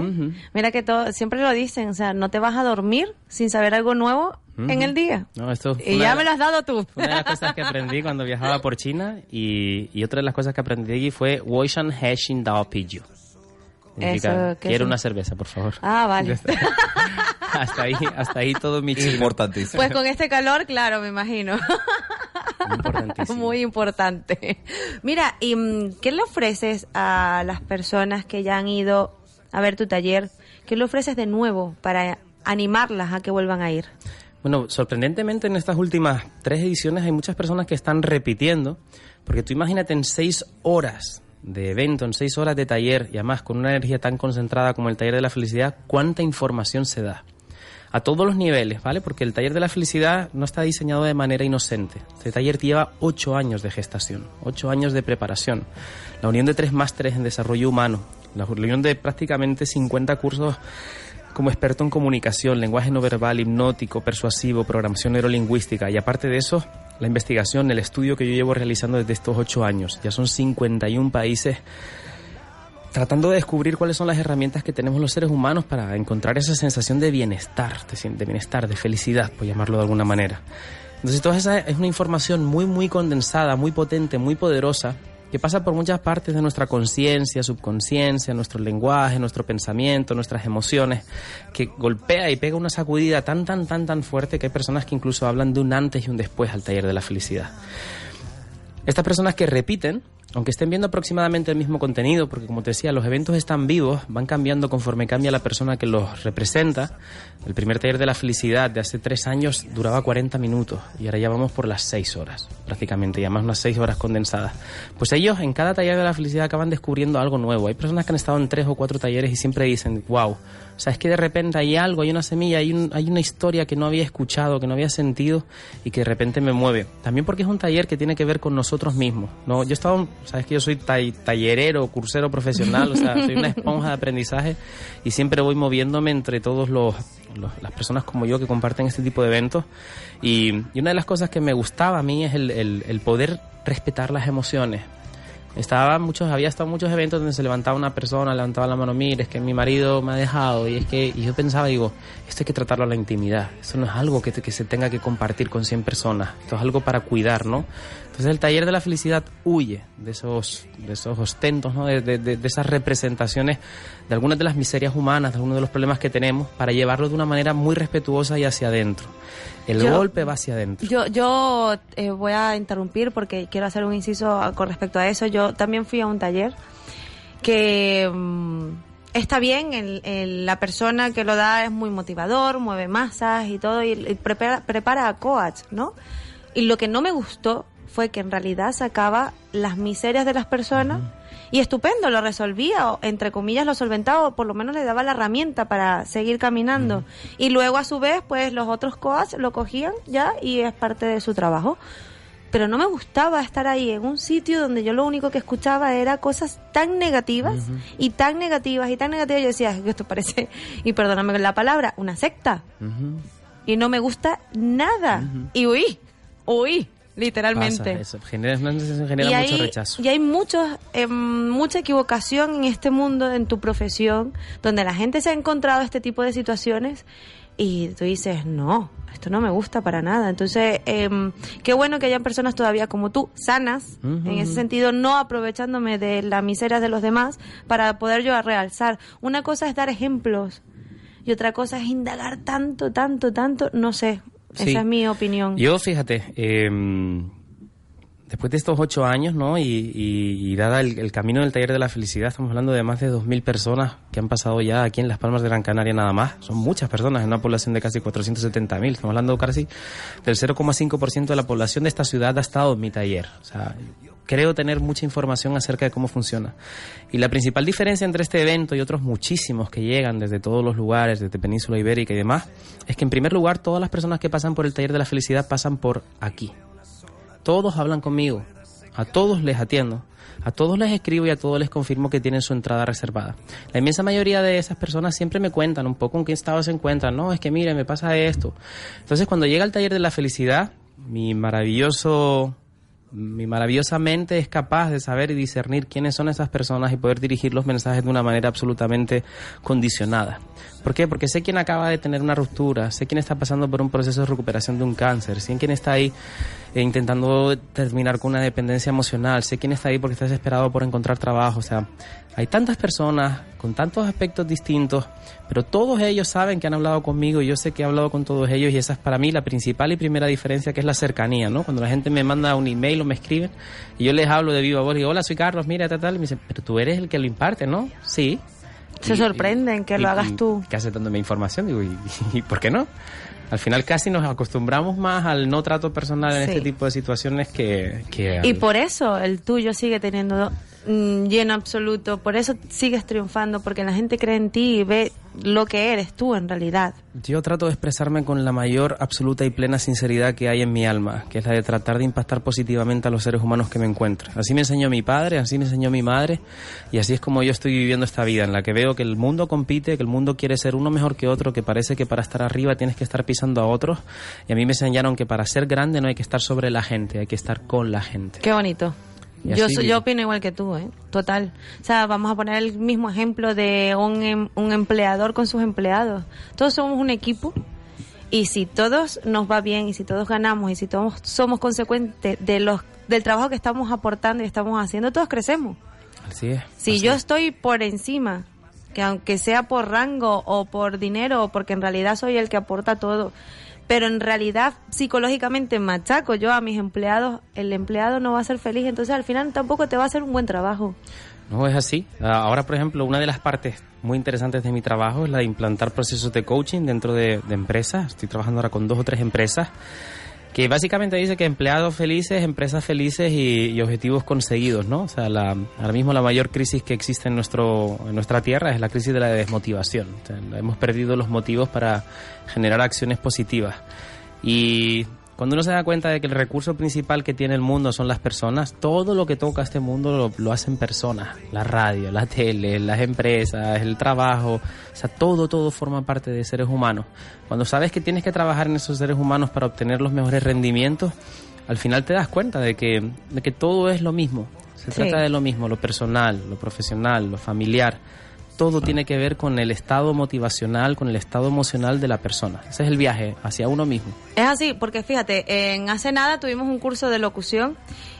Mira que todo, siempre lo dicen, o sea, no te vas a dormir sin saber algo nuevo en el día. No, esto Y ya de- me lo has dado tú. Una de las cosas que aprendí cuando viajaba por China y, y otra de las cosas que aprendí allí fue Woishan Heshin Dao Piyu. Significa, Eso, ¿qué quiero una cerveza, por favor. Ah, vale. Hasta ahí, hasta ahí todo mi chino. Importantísimo. Pues con este calor, claro, me imagino. Muy importante. Mira, ¿y mm, qué le ofreces a las personas que ya han ido a ver tu taller? ¿Qué le ofreces de nuevo para animarlas a que vuelvan a ir? Bueno, sorprendentemente en estas últimas tres ediciones hay muchas personas que están repitiendo, porque tú imagínate en seis horas de evento, en seis horas de taller, y además con una energía tan concentrada como el taller de la felicidad, cuánta información se da. A todos los niveles, ¿vale? Porque el taller de la felicidad no está diseñado de manera inocente. Este taller lleva ocho años de gestación, ocho años de preparación. La unión de tres másteres en desarrollo humano, la unión de prácticamente 50 cursos como experto en comunicación, lenguaje no verbal, hipnótico, persuasivo, programación neurolingüística y aparte de eso, la investigación, el estudio que yo llevo realizando desde estos ocho años. Ya son 51 países tratando de descubrir cuáles son las herramientas que tenemos los seres humanos para encontrar esa sensación de bienestar, de, bienestar, de felicidad, por llamarlo de alguna manera. Entonces, toda esa es una información muy, muy condensada, muy potente, muy poderosa, que pasa por muchas partes de nuestra conciencia, subconsciencia, nuestro lenguaje, nuestro pensamiento, nuestras emociones, que golpea y pega una sacudida tan, tan, tan, tan fuerte que hay personas que incluso hablan de un antes y un después al taller de la felicidad. Estas personas que repiten, aunque estén viendo aproximadamente el mismo contenido, porque como te decía, los eventos están vivos, van cambiando conforme cambia la persona que los representa. El primer taller de la felicidad de hace tres años duraba 40 minutos y ahora ya vamos por las seis horas, prácticamente, y además unas seis horas condensadas. Pues ellos en cada taller de la felicidad acaban descubriendo algo nuevo. Hay personas que han estado en tres o cuatro talleres y siempre dicen, wow, o sea, es que de repente hay algo, hay una semilla, hay, un- hay una historia que no había escuchado, que no había sentido y que de repente me mueve. También porque es un taller que tiene que ver con nosotros mismos. No, yo estaba, sabes que yo soy tay- tallerero, cursero profesional, o sea, soy una esponja de aprendizaje y siempre voy moviéndome entre todos los, los- las personas como yo que comparten este tipo de eventos. Y, y una de las cosas que me gustaba a mí es el, el- el poder respetar las emociones. Estaba muchos, había estado muchos eventos donde se levantaba una persona, levantaba la mano, mire, es que mi marido me ha dejado, y es que, y yo pensaba, digo, esto hay que tratarlo a la intimidad, esto no es algo que, que se tenga que compartir con 100 personas, esto es algo para cuidar, ¿no? Entonces el taller de la felicidad huye de esos, de esos ostentos, ¿no? De, de- de- esas representaciones de algunas de las miserias humanas, de algunos de los problemas que tenemos, para llevarlo de una manera muy respetuosa y hacia adentro. El Yo- golpe va hacia adentro. Yo, yo eh, voy a interrumpir porque quiero hacer un inciso con respecto a eso. Yo también fui a un taller que mm, está bien, el- el- la persona que lo da es muy motivador, mueve masas y todo, y, y prepara, prepara a coach, ¿no? Y lo que no me gustó fue que en realidad sacaba las miserias de las personas y estupendo, lo resolvía, o entre comillas lo solventaba, o por lo menos le daba la herramienta para seguir caminando. Y luego a su vez, pues los otros coaches lo cogían ya y es parte de su trabajo. Pero no me gustaba estar ahí en un sitio donde yo lo único que escuchaba era cosas tan negativas y tan negativas y tan negativas. Yo decía, esto parece, y perdóname la palabra, una secta. Y no me gusta nada. Y huí, huí, literalmente. Pasa eso, genera, genera y mucho hay, rechazo. Y hay muchos, eh, mucha equivocación en este mundo, en tu profesión, donde la gente se ha encontrado este tipo de situaciones y tú dices, no, esto no me gusta para nada. Entonces, em, qué bueno que hayan personas todavía como tú, sanas, en ese sentido, no aprovechándome de la miseria de los demás para poder yo realzar. Una cosa es dar ejemplos y otra cosa es indagar tanto, tanto, tanto, no sé. Sí. Esa es mi opinión. Yo, fíjate, eh, después de estos ocho años, ¿no? Y, y- y dada el, el camino del taller de la felicidad, estamos hablando de más de 2.000 personas que han pasado ya aquí en Las Palmas de Gran Canaria nada más. Son muchas personas en una población de casi 470.000. Estamos hablando casi del 0,5% de la población de esta ciudad ha estado en mi taller. O sea, creo tener mucha información acerca de cómo funciona. Y la principal diferencia entre este evento y otros muchísimos que llegan desde todos los lugares, desde Península Ibérica y demás, es que en primer lugar todas las personas que pasan por el taller de la felicidad pasan por aquí. Todos hablan conmigo, a todos les atiendo, a todos les escribo y a todos les confirmo que tienen su entrada reservada. La inmensa mayoría de esas personas siempre me cuentan un poco en qué estado se encuentran. No, es que mire, me pasa esto. Entonces, cuando llega el taller de la felicidad, mi maravilloso mi maravillosa mente es capaz de saber y discernir quiénes son esas personas y poder dirigir los mensajes de una manera absolutamente condicionada. ¿Por qué? Porque sé quién acaba de tener una ruptura, sé quién está pasando por un proceso de recuperación de un cáncer, sé quién está ahí eh, intentando terminar con una dependencia emocional. Sé quién está ahí porque está desesperado por encontrar trabajo. O sea, hay tantas personas con tantos aspectos distintos, pero todos ellos saben que han hablado conmigo y yo sé que he hablado con todos ellos y esa es para mí la principal y primera diferencia que es la cercanía, ¿no? Cuando la gente me manda un email o me escriben y yo les hablo de viva voz y digo, hola, soy Carlos, mira, tal, tal, y me dicen, pero tú eres el que lo imparte, ¿no? Sí. Se Y- sorprenden que y- lo y- hagas tú. Que haces dándome información, digo, ¿y, y por qué no? Al final casi nos acostumbramos más al no trato personal en Sí. este tipo de situaciones que... que Y por eso el tuyo sigue teniendo lleno absoluto, por eso sigues triunfando, porque la gente cree en ti y ve lo que eres tú en realidad. Yo trato de expresarme con la mayor, absoluta y plena sinceridad que hay en mi alma, que es la de tratar de impactar positivamente a los seres humanos que me encuentro. Así me enseñó mi padre, así me enseñó mi madre, y así es como yo estoy viviendo esta vida, en la que veo que el mundo compite, que el mundo quiere ser uno mejor que otro, que parece que para estar arriba tienes que estar pisando a otros, y a mí me enseñaron que para ser grande no hay que estar sobre la gente, hay que estar con la gente. Qué bonito. Yo, vivo. yo opino igual que tú, ¿eh? Total. O sea, vamos a poner el mismo ejemplo de un, em- un empleador con sus empleados. Todos somos un equipo y si todos nos va bien y si todos ganamos y si todos somos consecuentes de los del trabajo que estamos aportando y estamos haciendo, todos crecemos. Así es. Si yo estoy por encima, que aunque sea por rango o por dinero o porque en realidad soy el que aporta todo, pero en realidad psicológicamente machaco yo a mis empleados, el empleado no va a ser feliz, entonces al final tampoco te va a hacer un buen trabajo. No es así. Ah, Ahora, por ejemplo, una de las partes muy interesantes de mi trabajo es la de implantar procesos de coaching dentro de, de empresas. Estoy trabajando ahora con dos o tres empresas que básicamente dice que empleados felices, empresas felices y, objetivos conseguidos, ¿no? O sea, la- ahora mismo la mayor crisis que existe en, nuestro, en nuestra tierra es la crisis de la desmotivación. Hemos perdido los motivos para generar acciones positivas. Y cuando uno se da cuenta de que el recurso principal que tiene el mundo son las personas, todo lo que toca este mundo lo, lo hacen personas. La radio, la tele, las empresas, el trabajo, o sea, todo, todo forma parte de seres humanos. Cuando sabes que tienes que trabajar en esos seres humanos para obtener los mejores rendimientos, al final te das cuenta de que, de que todo es lo mismo. Se Sí. trata de lo mismo, lo personal, lo profesional, lo familiar. Todo tiene que ver con el estado motivacional, con el estado emocional de la persona. Ese es el viaje hacia uno mismo. Es así, porque fíjate, en hace nada tuvimos un curso de locución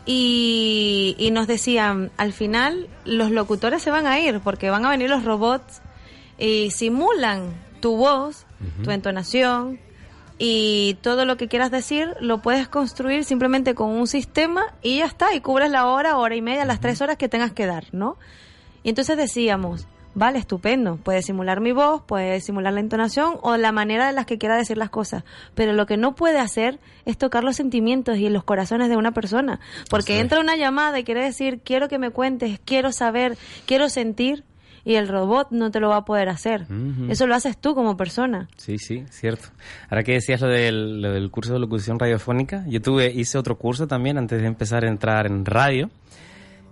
y, y nos decían, al final los locutores se van a ir porque van a venir los robots y simulan tu voz, tu entonación y todo lo que quieras decir lo puedes construir simplemente con un sistema y ya está, y cubres la hora, hora y media, las tres horas que tengas que dar, ¿no? Y entonces decíamos, vale, estupendo, puedes simular mi voz, puedes simular la entonación o la manera de las que quiera decir las cosas, pero lo que no puede hacer es tocar los sentimientos y los corazones de una persona, porque entra una llamada y quiere decir, quiero que me cuentes, quiero saber, quiero sentir, y el robot no te lo va a poder hacer. Eso lo haces tú como persona. Sí, sí, cierto. Ahora que decías lo del, lo del curso de locución radiofónica, yo tuve, hice otro curso también antes de empezar a entrar en radio.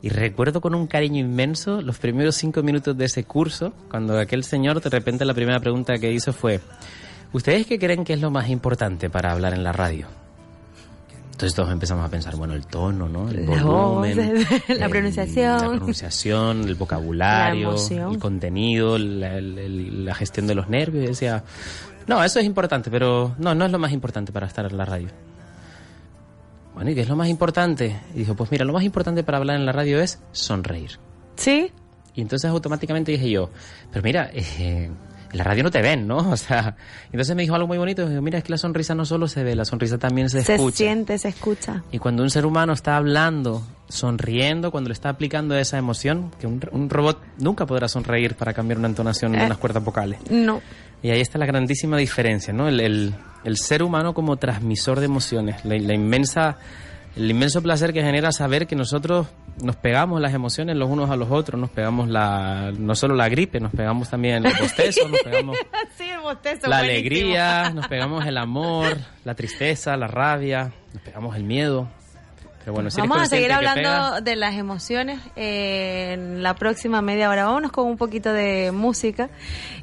Y recuerdo con un cariño inmenso los primeros cinco minutos de ese curso, cuando aquel señor de repente la primera pregunta que hizo fue, ¿ustedes qué creen que es lo más importante para hablar en la radio? Entonces todos empezamos a pensar, bueno, el tono, ¿no? El La voz, volumen, la pronunciación. la pronunciación, el vocabulario, el contenido, la, el- el- la gestión de los nervios. Y decía, no, eso es importante, pero no, no es lo más importante para estar en la radio. Bueno, ¿y qué es lo más importante? Y dijo, pues mira, lo más importante para hablar en la radio es sonreír. ¿Sí? Y entonces automáticamente dije yo, pero mira, eh, en la radio no te ven, ¿no? O sea, entonces me dijo algo muy bonito, dijo, mira, es que la sonrisa no solo se ve, la sonrisa también se, Se escucha. siente, se escucha. Y cuando un ser humano está hablando, sonriendo, cuando le está aplicando esa emoción, que un, un robot nunca podrá sonreír para cambiar una entonación de Eh. unas cuerdas vocales. No. Y ahí está la grandísima diferencia, ¿no? El, el- el ser humano como transmisor de emociones, la, la inmensa, el inmenso placer que genera saber que nosotros nos pegamos las emociones los unos a los otros, nos pegamos la, no solo la gripe, nos pegamos también los bostezos, nos pegamos sí, el bostezo. la buenísimo. alegría, nos pegamos el amor, la tristeza, la rabia, nos pegamos el miedo. Pero bueno, si eres Vamos a seguir hablando pega- de las emociones en la próxima media hora. Vámonos con un poquito de música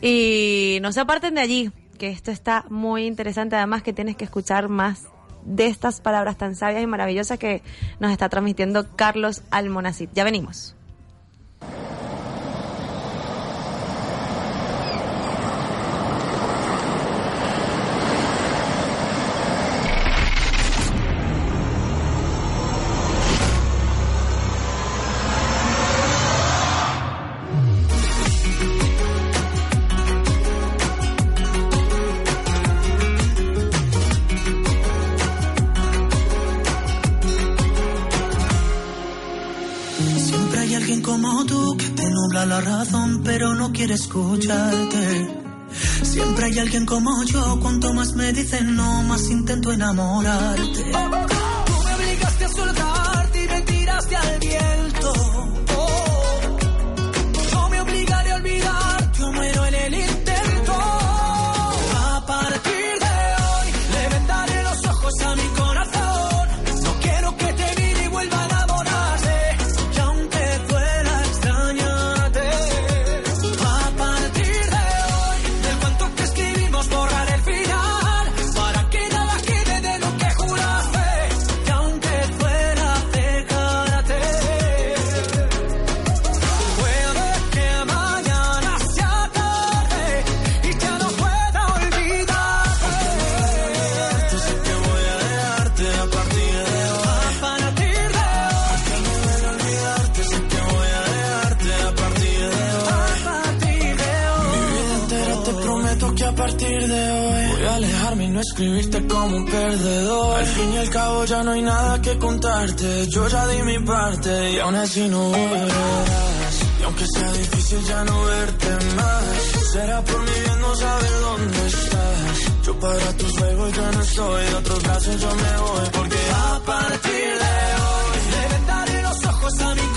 y no se aparten de allí, que esto está muy interesante. Además que tienes que escuchar más de estas palabras tan sabias y maravillosas que nos está transmitiendo Carlos Almonacid. Ya venimos. Alguien como tú que te nubla la razón, pero no quiere escucharte. Siempre hay alguien como yo, cuanto más me dicen no, más intento enamorarte. Escribirte como un perdedor. Al fin y al cabo ya no hay nada que contarte. Yo ya di mi parte y aún así no volverás. Y aunque sea difícil ya no verte más, será por mi bien no saber dónde estás. Yo para tus juegos ya no estoy, de otros brazos yo me voy. Porque a partir de hoy le vendaré los ojos a mi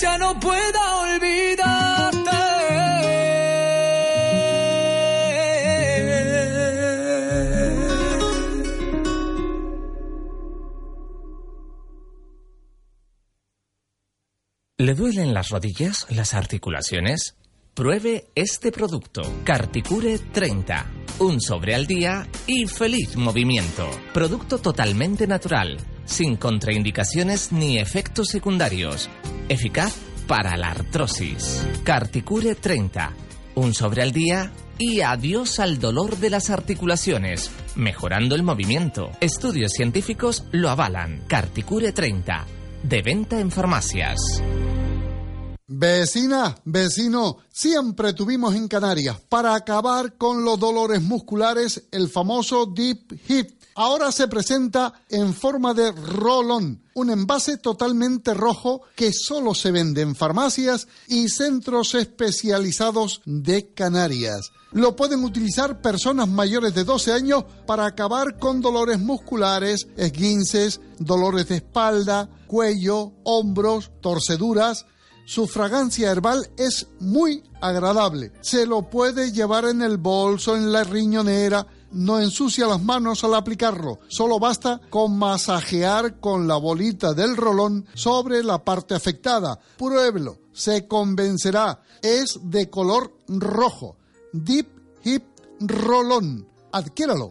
ya no pueda. ¿Le duelen las rodillas, las articulaciones? Pruebe este producto, Carticure 30. Un sobre al día y feliz movimiento. Producto totalmente natural, sin contraindicaciones ni efectos secundarios. Eficaz para la artrosis. Carticure 30. Un sobre al día y adiós al dolor de las articulaciones, mejorando el movimiento. Estudios científicos lo avalan. Carticure 30. De venta en farmacias. Vecina, vecino, siempre tuvimos en Canarias para acabar con los dolores musculares el famoso Deep Hip. Ahora se presenta en forma de rolón, un envase totalmente rojo que solo se vende en farmacias y centros especializados de Canarias. Lo pueden utilizar personas mayores de 12 años para acabar con dolores musculares, esguinces, dolores de espalda, cuello, hombros, torceduras. Su fragancia herbal es muy agradable. Se lo puede llevar en el bolso, en la riñonera. No ensucia las manos al aplicarlo. Solo basta con masajear con la bolita del rolón sobre la parte afectada. Pruébelo. Se convencerá. Es de color rojo. Deep Hip Rolón. Adquiéralo.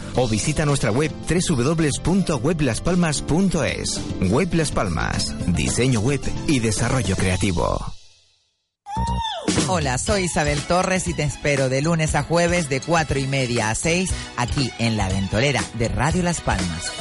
o visita nuestra web www.weblaspalmas.es. Web Las Palmas, diseño web y desarrollo creativo. Hola, soy Isabel Torres y te espero de lunes a jueves de 4 y media a 6 aquí en La Ventolera de Radio Las Palmas.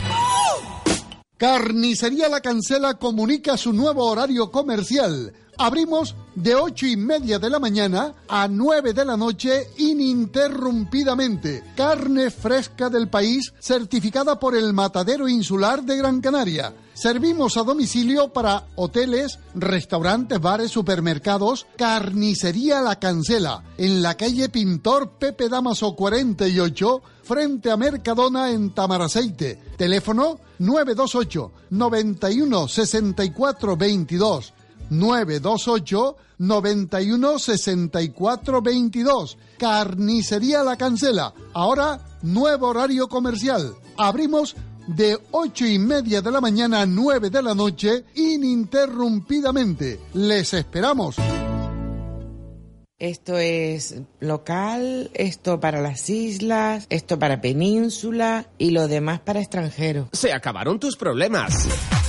Carnicería La Cancela comunica su nuevo horario comercial. Abrimos de ocho y media de la mañana a 9 de la noche ininterrumpidamente. Carne fresca del país certificada por el Matadero Insular de Gran Canaria. Servimos a domicilio para hoteles, restaurantes, bares, supermercados. Carnicería La Cancela, en la calle Pintor Pepe Damaso 48, frente a Mercadona en Tamaraceite. Teléfono 928 91 64 22. 928 91 64 22. Carnicería La Cancela. Ahora, nuevo horario comercial. Abrimos de ocho y media de la mañana a 9 de la noche ininterrumpidamente. Les esperamos. Esto es local, esto para las islas, esto para península y lo demás para extranjeros. Se acabaron tus problemas.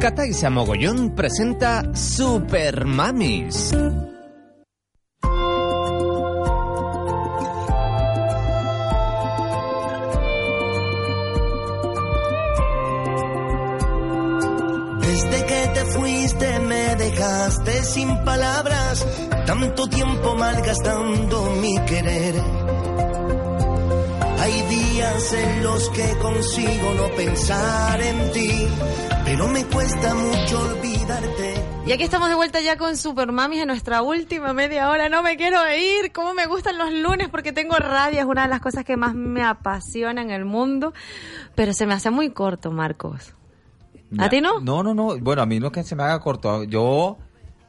Cataisa Mogollón presenta Super Mamis. Desde que te fuiste me dejaste sin palabras, tanto tiempo malgastando mi querer. Hay días en los que consigo no pensar en ti, pero me cuesta mucho olvidarte. Y aquí estamos de vuelta ya con Super Mamis en nuestra última media hora. No me quiero ir. Cómo me gustan los lunes porque tengo rabia. Es una de las cosas que más me apasiona en el mundo. Pero se me hace muy corto, Marcos. ¿A ti no? No, no, no. Bueno, a mí no es que se me haga corto. Yo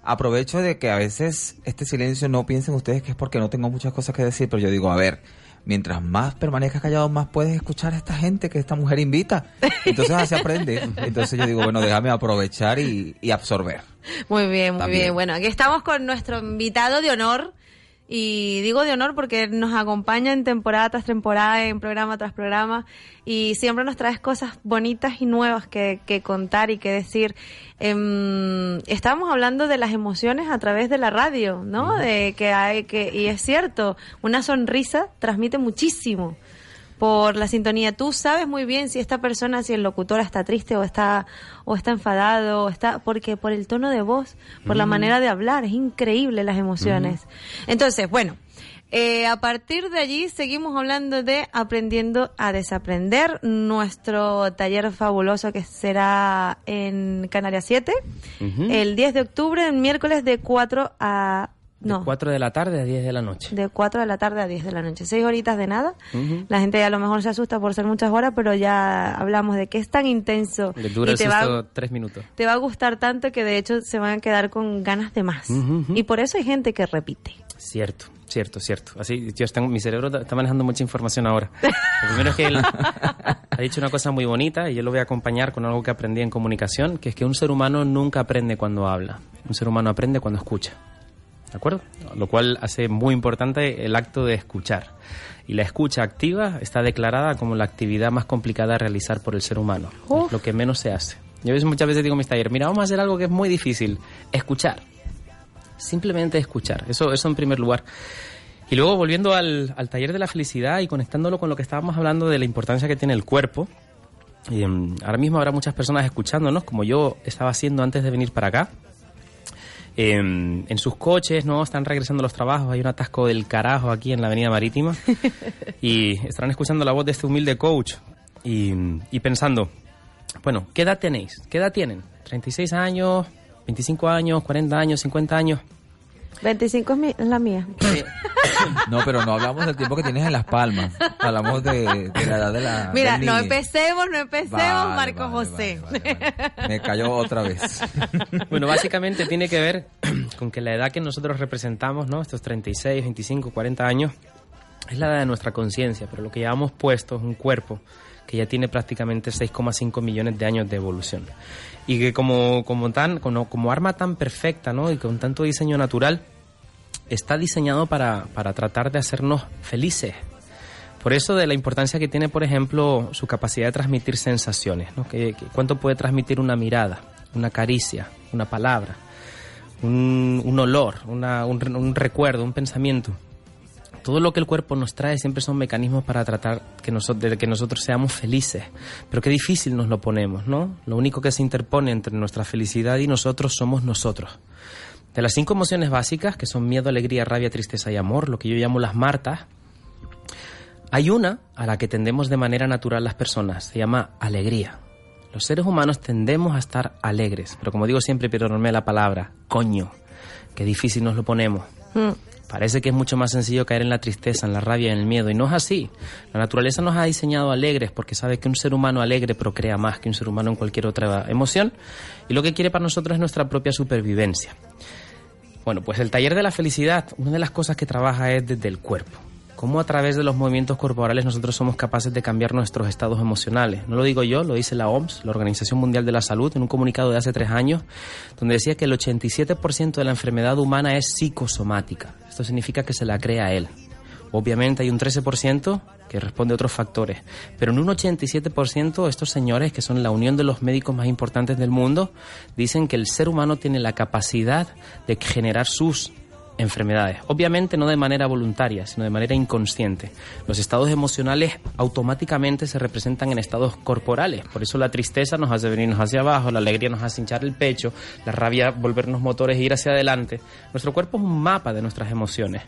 aprovecho de que a veces este silencio no piensen ustedes que es porque no tengo muchas cosas que decir, pero yo digo, a ver, mientras más permanezcas callado, más puedes escuchar a esta gente que esta mujer invita. Entonces así aprende. Entonces yo digo, bueno, déjame aprovechar y, y absorber. Muy bien, muy También. bien. Bueno, aquí estamos con nuestro invitado de honor. Y digo de honor porque nos acompaña en temporada tras temporada, en programa tras programa, y siempre nos traes cosas bonitas y nuevas que, que contar y que decir. Em, estábamos hablando de las emociones a través de la radio, ¿no? De que hay que, y es cierto, una sonrisa transmite muchísimo por la sintonía. Tú sabes muy bien si esta persona, si el locutor está triste o está o está enfadado, o está porque por el tono de voz, por la manera de hablar, es increíble las emociones. Entonces, bueno, eh, a partir de allí seguimos hablando de aprendiendo a desaprender, nuestro taller fabuloso que será en Canarias 7, Ujú. el 10 de octubre, el miércoles de 4 a... No, 4 de la tarde a 10 de la noche. de 4 de la tarde a 10 de la noche. Seis horitas de nada. La gente a lo mejor se asusta por ser muchas horas, pero ya hablamos de que es tan intenso Le dura y el te va, 3 minutos. te va a gustar tanto que de hecho se van a quedar con ganas de más. Y por eso hay gente que repite. Cierto, cierto, cierto. Así, yo tengo, mi cerebro está manejando mucha información ahora. Lo primero es que él ha dicho una cosa muy bonita y yo lo voy a acompañar con algo que aprendí en comunicación, que es que un ser humano nunca aprende cuando habla. Un ser humano aprende cuando escucha. ¿De acuerdo? Lo cual hace muy importante el acto de escuchar. Y la escucha activa está declarada como la actividad más complicada a realizar por el ser humano. Es lo que menos se hace. Yo muchas veces digo en mis talleres, mira, vamos a hacer algo que es muy difícil. Escuchar. Simplemente escuchar. Eso, eso en primer lugar. Y luego volviendo al, al taller de la felicidad y conectándolo con lo que estábamos hablando de la importancia que tiene el cuerpo. Y, em, ahora mismo habrá muchas personas escuchándonos, como yo estaba haciendo antes de venir para acá. Em, en sus coches, ¿no? Están regresando a los trabajos, hay un atasco del carajo aquí en la Avenida Marítima. y estarán escuchando la voz de este humilde coach y, y pensando, bueno, ¿qué edad tenéis? ¿Qué edad tienen? ¿36 años? ¿25 años? ¿40 años? ¿50 años? 25 es, mi- es la mía. No, pero no hablamos del tiempo que tienes en las palmas. Hablamos de, de la edad de la. Mira, no empecemos, no empecemos, Vale, Marco José. Me cayó otra vez. Bueno, básicamente tiene que ver con que la edad que nosotros representamos, ¿no? Estos 36, 25, 40 años, es la edad de nuestra conciencia, pero lo que llevamos puesto es un cuerpo que ya tiene prácticamente 6,5 millones de años de evolución. Y que como, como, tan, como, como arma tan perfecta, ¿no? Y con tanto diseño natural, está diseñado para, para tratar de hacernos felices. Por eso de la importancia que tiene, por ejemplo, su capacidad de transmitir sensaciones. ¿Cuánto puede transmitir una mirada, una caricia, una palabra, un, olor, una- un recuerdo, un pensamiento? Todo lo que el cuerpo nos trae siempre son mecanismos para tratar que noso- de que nosotros seamos felices. Pero qué difícil nos lo ponemos, ¿no? Lo único que se interpone entre nuestra felicidad y nosotros somos nosotros. De las cinco emociones básicas, que son miedo, alegría, rabia, tristeza y amor, lo que yo llamo las martas, hay una a la que tendemos de manera natural las personas, se llama alegría. Los seres humanos tendemos a estar alegres, pero como digo siempre, pero normé la palabra, coño, qué difícil nos lo ponemos. Mm. Parece que es mucho más sencillo caer en la tristeza, en la rabia, en el miedo, y no es así. La naturaleza nos ha diseñado alegres porque sabe que un ser humano alegre procrea más que un ser humano en cualquier otra emoción, y lo que quiere para nosotros es nuestra propia supervivencia. Bueno, pues el taller de la felicidad, una de las cosas que trabaja es desde el cuerpo. Cómo a través de los movimientos corporales nosotros somos capaces de cambiar nuestros estados emocionales. No lo digo yo, lo dice la OMS, la Organización Mundial de la Salud, en un comunicado de hace tres años, donde decía que el 87% de la enfermedad humana es psicosomática. Esto significa que se la crea él. Obviamente hay un 13% que responde a otros factores, pero en un 87% estos señores, que son la unión de los médicos más importantes del mundo, dicen que el ser humano tiene la capacidad de generar sus enfermedades. Obviamente no de manera voluntaria, sino de manera inconsciente. Los estados emocionales automáticamente se representan en estados corporales. Por eso la tristeza nos hace venirnos hacia abajo, la alegría nos hace hinchar el pecho, la rabia volvernos motores e ir hacia adelante. Nuestro cuerpo es un mapa de nuestras emociones.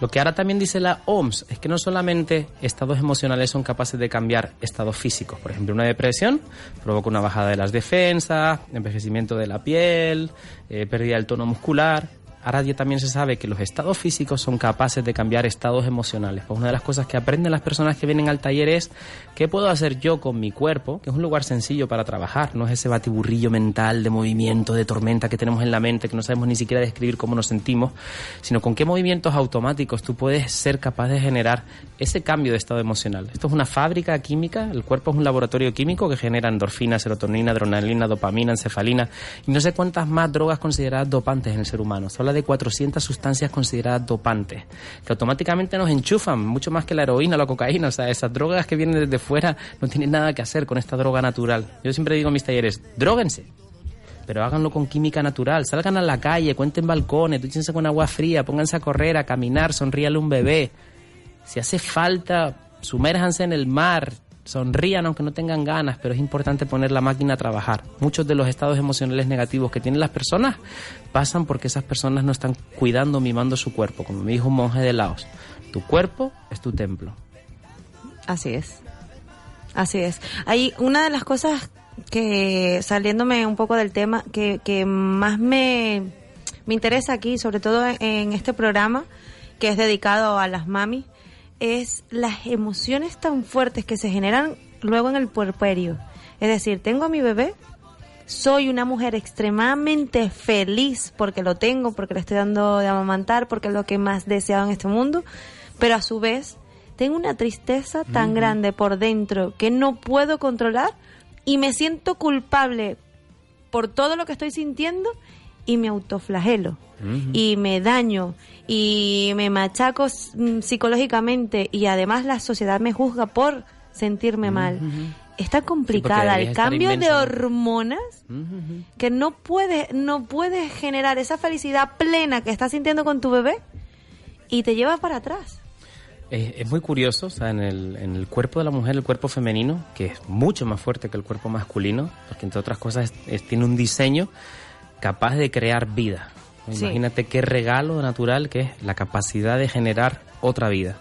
Lo que ahora también dice la OMS es que no solamente estados emocionales son capaces de cambiar estados físicos. Por ejemplo, una depresión provoca una bajada de las defensas, envejecimiento de la piel, eh, pérdida del tono muscular. Ahora ya también se sabe que los estados físicos son capaces de cambiar estados emocionales. Pues una de las cosas que aprenden las personas que vienen al taller es qué puedo hacer yo con mi cuerpo, que es un lugar sencillo para trabajar, no es ese batiburrillo mental de movimiento, de tormenta que tenemos en la mente, que no sabemos ni siquiera describir cómo nos sentimos, sino con qué movimientos automáticos tú puedes ser capaz de generar ese cambio de estado emocional. Esto es una fábrica química, el cuerpo es un laboratorio químico que genera endorfina, serotonina, adrenalina, dopamina, encefalina y no sé cuántas más drogas consideradas dopantes en el ser humano. De 400 sustancias consideradas dopantes, que automáticamente nos enchufan, mucho más que la heroína o la cocaína. O sea, esas drogas que vienen desde fuera no tienen nada que hacer con esta droga natural. Yo siempre digo en mis talleres, dróguense, pero háganlo con química natural. Salgan a la calle, cuenten balcones, dúchense con agua fría, pónganse a correr, a caminar, sonríale a un bebé. Si hace falta, sumérjanse en el mar, sonrían aunque no tengan ganas, pero es importante poner la máquina a trabajar. Muchos de los estados emocionales negativos que tienen las personas pasan porque esas personas no están cuidando, mimando su cuerpo. Como me dijo un monje de Laos, tu cuerpo es tu templo. Así es. Así es. Hay una de las cosas que, saliéndome un poco del tema, que, que más me, me interesa aquí, sobre todo en este programa, que es dedicado a las mami, es las emociones tan fuertes que se generan luego en el puerperio. Es decir, tengo a mi bebé, soy una mujer extremadamente feliz porque lo tengo, porque le estoy dando de amamantar, porque es lo que más deseado en este mundo, pero a su vez tengo una tristeza tan grande por dentro que no puedo controlar y me siento culpable por todo lo que estoy sintiendo y me autoflagelo y me daño y me machaco mm, psicológicamente y además la sociedad me juzga por sentirme mal. Está complicada el cambio de hormonas que no puedes no puedes generar esa felicidad plena que estás sintiendo con tu bebé y te lleva para atrás. Es, es muy curioso, o sea, en el, en el cuerpo de la mujer, el cuerpo femenino, que es mucho más fuerte que el cuerpo masculino, porque entre otras cosas es- es- tiene un diseño capaz de crear vida. Sí. Imagínate qué regalo natural que es la capacidad de generar otra vida.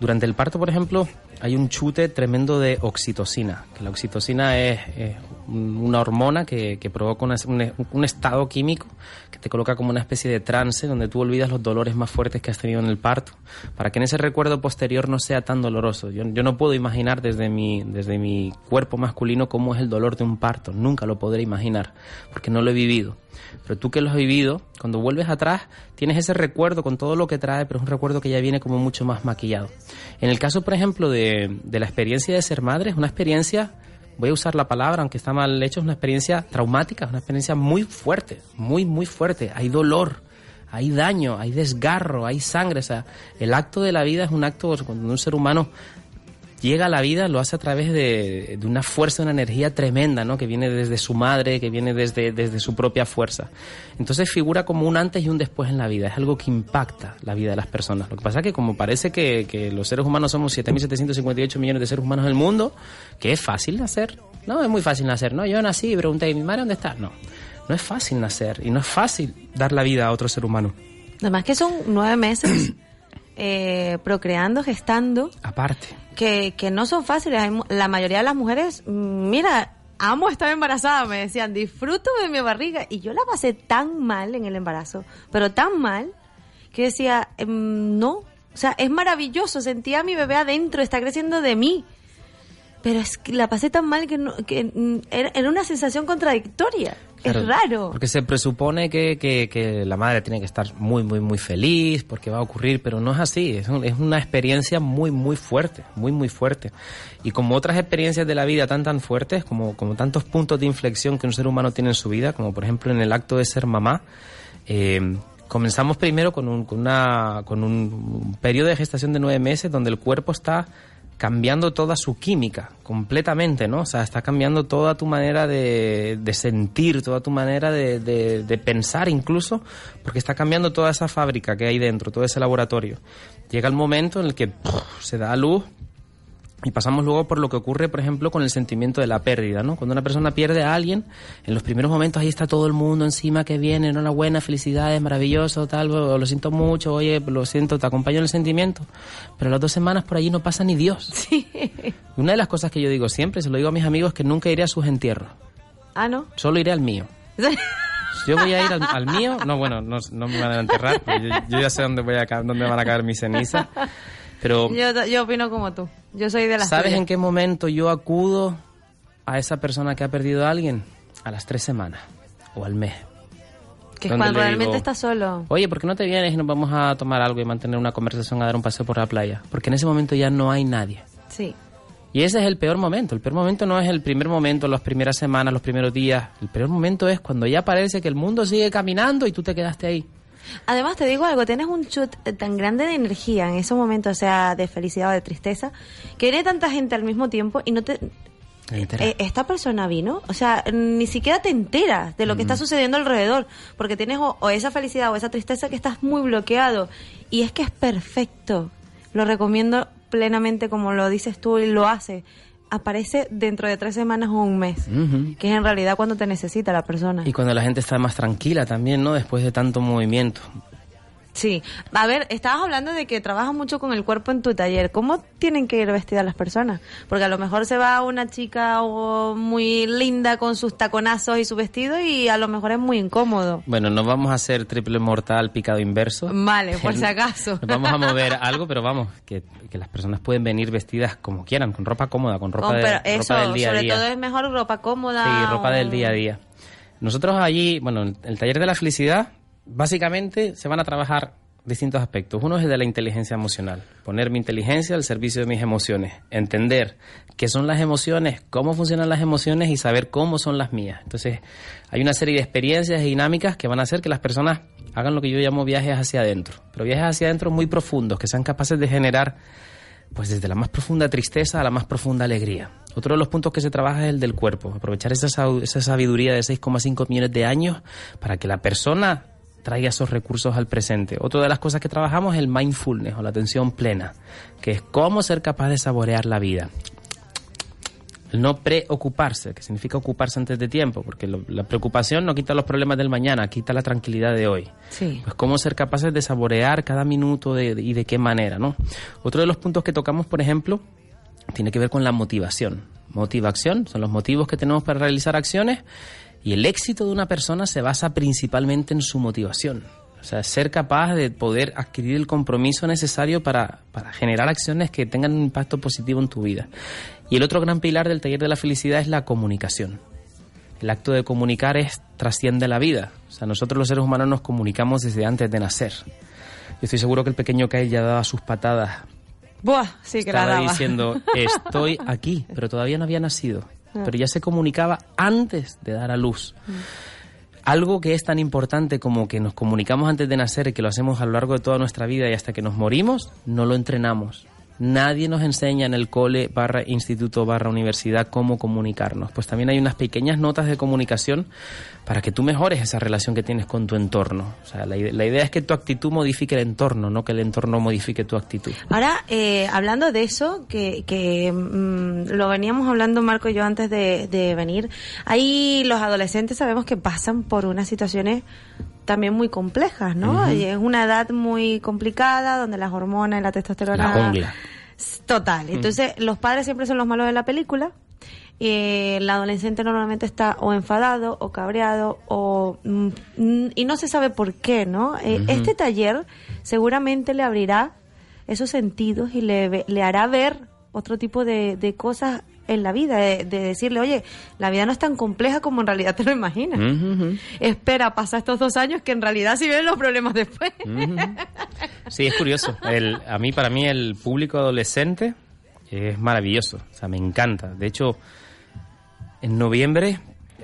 Durante el parto, por ejemplo, hay un chute tremendo de oxitocina, que la oxitocina es, es una hormona que, que provoca un, un estado químico que te coloca como una especie de trance donde tú olvidas los dolores más fuertes que has tenido en el parto, para que en ese recuerdo posterior no sea tan doloroso. Yo, yo no puedo imaginar desde mi, desde mi cuerpo masculino cómo es el dolor de un parto, nunca lo podré imaginar, porque no lo he vivido. Pero tú que lo has vivido, cuando vuelves atrás, tienes ese recuerdo con todo lo que trae, pero es un recuerdo que ya viene como mucho más maquillado. En el caso, por ejemplo, de, de la experiencia de ser madre, es una experiencia, voy a usar la palabra, aunque está mal hecho, es una experiencia traumática, es una experiencia muy fuerte, muy, muy fuerte. Hay dolor, hay daño, hay desgarro, hay sangre. O sea, el acto de la vida es un acto cuando un ser humano llega a la vida, lo hace a través de, de una fuerza, una energía tremenda, ¿no? Que viene desde su madre, que viene desde, desde su propia fuerza. Entonces figura como un antes y un después en la vida. Es algo que impacta la vida de las personas. Lo que pasa es que como parece que, que los seres humanos somos 7.758 millones de seres humanos en el mundo, que es fácil nacer. No, es muy fácil nacer, ¿no? Yo nací y pregunté, ¿y mi madre dónde está? No. No es fácil nacer y no es fácil dar la vida a otro ser humano. Además que son nueve meses eh, procreando, gestando, Aparte. que, que no son fáciles. Hay la mayoría de las mujeres, mm, mira, amo estar embarazada, me decían, disfruto de mi barriga. Y yo la pasé tan mal en el embarazo, pero tan mal, que decía, em, no, o sea, es maravilloso, sentía a mi bebé adentro, está creciendo de mí. Pero es que la pasé tan mal que, no- que mm, era, era una sensación contradictoria. Claro, es raro. Porque se presupone que, que- que la madre tiene que estar muy, muy, muy feliz porque va a ocurrir, pero no es así. Es, un- es una experiencia muy, muy fuerte, muy, muy fuerte. Y como otras experiencias de la vida tan, tan fuertes, como, como tantos puntos de inflexión que un ser humano tiene en su vida, como por ejemplo en el acto de ser mamá, eh, comenzamos primero con un, con, una, con un periodo de gestación de nueve meses donde el cuerpo está cambiando toda su química completamente, ¿no? O sea, está cambiando toda tu manera de, de sentir, toda tu manera de, de- pensar incluso, porque está cambiando toda esa fábrica que hay dentro, todo ese laboratorio. Llega el momento en el que ¡puf! se da a luz y pasamos luego por lo que ocurre, por ejemplo, con el sentimiento de la pérdida, ¿no? Cuando una persona pierde a alguien, en los primeros momentos ahí está todo el mundo encima que viene, enhorabuena, felicidades, maravilloso, tal, lo siento mucho, oye, lo siento, te acompaño en el sentimiento. Pero las dos semanas por allí no pasa ni Dios. Una de las cosas que yo digo siempre, se lo digo a mis amigos, que nunca iré a sus entierros, Ah, ¿no? solo iré al mío. Yo voy a ir al, al mío, no, bueno, no, no me van a enterrar, yo, yo ya sé dónde, voy a, dónde van a caer mis cenizas. Pero Yo, yo opino como tú. Yo soy de las ¿Sabes tuyas. en qué momento yo acudo a esa persona que ha perdido a alguien? A las tres semanas o al mes. Que es cuando realmente digo, estás solo. Oye, ¿por qué no te vienes y nos vamos a tomar algo y mantener una conversación, a dar un paseo por la playa? Porque en ese momento ya no hay nadie. Sí. Y ese es el peor momento. El peor momento no es el primer momento, las primeras semanas, los primeros días. El peor momento es cuando ya parece que el mundo sigue caminando y tú te quedaste ahí. Además, te digo algo, tienes un chut eh, tan grande de energía en esos momentos, o sea, de felicidad o de tristeza, que viene tanta gente al mismo tiempo y no te... eh, esta persona vino, o sea, ni siquiera te enteras de lo que está sucediendo alrededor, porque tienes o, o esa felicidad o esa tristeza que estás muy bloqueado. Y es que es perfecto. Lo recomiendo plenamente como lo dices tú y lo hace. Aparece dentro de tres semanas o un mes, que es en realidad cuando te necesita la persona. Y cuando la gente está más tranquila también, ¿no? Después de tanto movimiento. Sí. A ver, estabas hablando de que trabajas mucho con el cuerpo en tu taller. ¿Cómo tienen que ir vestidas las personas? Porque a lo mejor se va una chica o muy linda con sus taconazos y su vestido y a lo mejor es muy incómodo. Bueno, no vamos a hacer triple mortal picado inverso. Vale, por si acaso. Nos vamos a mover algo, pero vamos, que, que las personas pueden venir vestidas como quieran, con ropa cómoda, con ropa, de- pero ropa eso, del día a sobre día. todo es mejor ropa cómoda. Sí, ropa o- del día a día. Nosotros allí, bueno, en el taller de la felicidad, básicamente se van a trabajar distintos aspectos. Uno es el de la inteligencia emocional, poner mi inteligencia al servicio de mis emociones, entender qué son las emociones, cómo funcionan las emociones y saber cómo son las mías. Entonces, hay una serie de experiencias y dinámicas que van a hacer que las personas hagan lo que yo llamo viajes hacia adentro, pero viajes hacia adentro muy profundos, que sean capaces de generar pues desde la más profunda tristeza a la más profunda alegría. Otro de los puntos que se trabaja es el del cuerpo, aprovechar esa, sabiduría de 6,5 millones de años para que la persona traiga esos recursos al presente. Otra de las cosas que trabajamos es el mindfulness o la atención plena, que es cómo ser capaz de saborear la vida. El no preocuparse, que significa ocuparse antes de tiempo, porque lo- la preocupación no quita los problemas del mañana, quita la tranquilidad de hoy. Sí. Pues cómo ser capaces de saborear cada minuto de- de- y de qué manera, ¿no? Otro de los puntos que tocamos, por ejemplo, tiene que ver con la motivación. Motivación son los motivos que tenemos para realizar acciones y el éxito de una persona se basa principalmente en su motivación. O sea, ser capaz de poder adquirir el compromiso necesario para, para generar acciones que tengan un impacto positivo en tu vida. Y el otro gran pilar del taller de la felicidad es la comunicación. El acto de comunicar es trasciende la vida. O sea, nosotros los seres humanos nos comunicamos desde antes de nacer. Yo estoy seguro que el pequeño Kyle ya daba sus patadas. Buah, sí que la Estaba daba. diciendo, estoy aquí, pero todavía no había nacido. Ah. Pero ya se comunicaba antes de dar a luz. Algo que es tan importante como que nos comunicamos antes de nacer y que lo hacemos a lo largo de toda nuestra vida y hasta que nos morimos, no lo entrenamos. Nadie nos enseña en el cole barra instituto barra universidad cómo comunicarnos. Pues también hay unas pequeñas notas de comunicación para que tú mejores esa relación que tienes con tu entorno. O sea, la, ide- la idea es que tu actitud modifique el entorno, no que el entorno modifique tu actitud. Ahora, eh, hablando de eso, que, que mm, lo veníamos hablando Marco y yo antes de, de venir, ahí los adolescentes sabemos que pasan por unas situaciones también muy complejas, ¿no? Y es una edad muy complicada donde las hormonas y la testosterona... La jungla. Total. Entonces, los padres siempre son los malos de la película. Eh, el adolescente normalmente está o enfadado o cabreado o mm, y no se sabe por qué, ¿no? Eh. Este taller seguramente le abrirá esos sentidos y le, le hará ver otro tipo de, de cosas en la vida, de, de decirle, oye, la vida no es tan compleja como en realidad te lo imaginas. Espera, pasa estos dos años que en realidad sí ven los problemas después. Sí, es curioso. El, a mí, para mí, el público adolescente es maravilloso. O sea, me encanta. De hecho, en noviembre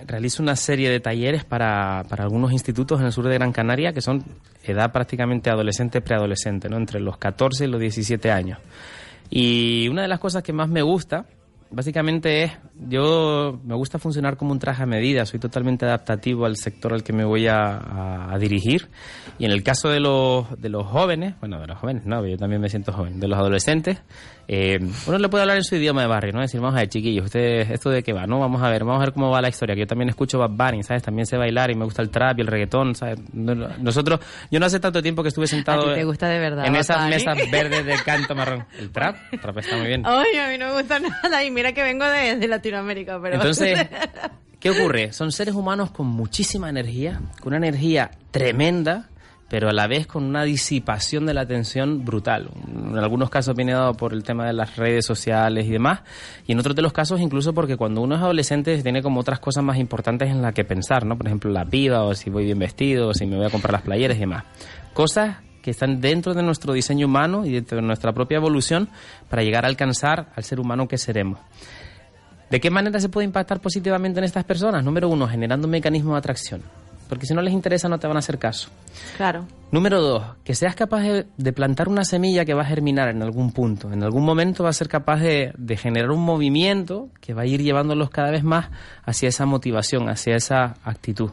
realizo una serie de talleres para, para algunos institutos en el sur de Gran Canaria que son edad prácticamente adolescente, preadolescente, ¿no? Entre los 14 y los 17 años. Y una de las cosas que más me gusta, básicamente es, yo me gusta funcionar como un traje a medida, soy totalmente adaptativo al sector al que me voy a, dirigir. Y en el caso de los, de los jóvenes, bueno, de los jóvenes, no, yo también me siento joven, de los adolescentes, eh, uno le puede hablar en su idioma de barrio, ¿no? Decir, vamos a ver, chiquillos, ustedes, ¿esto de qué va? No, vamos a ver, vamos a ver cómo va la historia, que yo también escucho Bad Bunny, ¿sabes? También sé bailar y me gusta el trap y el reggaetón, ¿sabes? No- no- Nosotros, yo no hace tanto tiempo que estuve A sentado ti te gusta de verdad. en esas mesas verdes de canto marrón. El trap, el trap está muy bien. Ay, a mí no me gusta nada y mira que vengo de, de Latinoamérica, pero... Entonces, ¿qué ocurre? Son seres humanos con muchísima energía, con una energía tremenda, pero a la vez con una disipación de la atención brutal. En algunos casos viene dado por el tema de las redes sociales y demás, y en otros de los casos incluso porque cuando uno es adolescente tiene como otras cosas más importantes en las que pensar, ¿no? Por ejemplo, la vida, o si voy bien vestido, o si me voy a comprar las playeras y demás. Cosas que están dentro de nuestro diseño humano y dentro de nuestra propia evolución para llegar a alcanzar al ser humano que seremos. ¿De qué manera se puede impactar positivamente en estas personas? Número uno, generando un mecanismo de atracción. Porque si no les interesa no te van a hacer caso. Claro. Número dos, que seas capaz de, de plantar una semilla que va a germinar en algún punto. En algún momento va a ser capaz de, de generar un movimiento que va a ir llevándolos cada vez más hacia esa motivación, hacia esa actitud.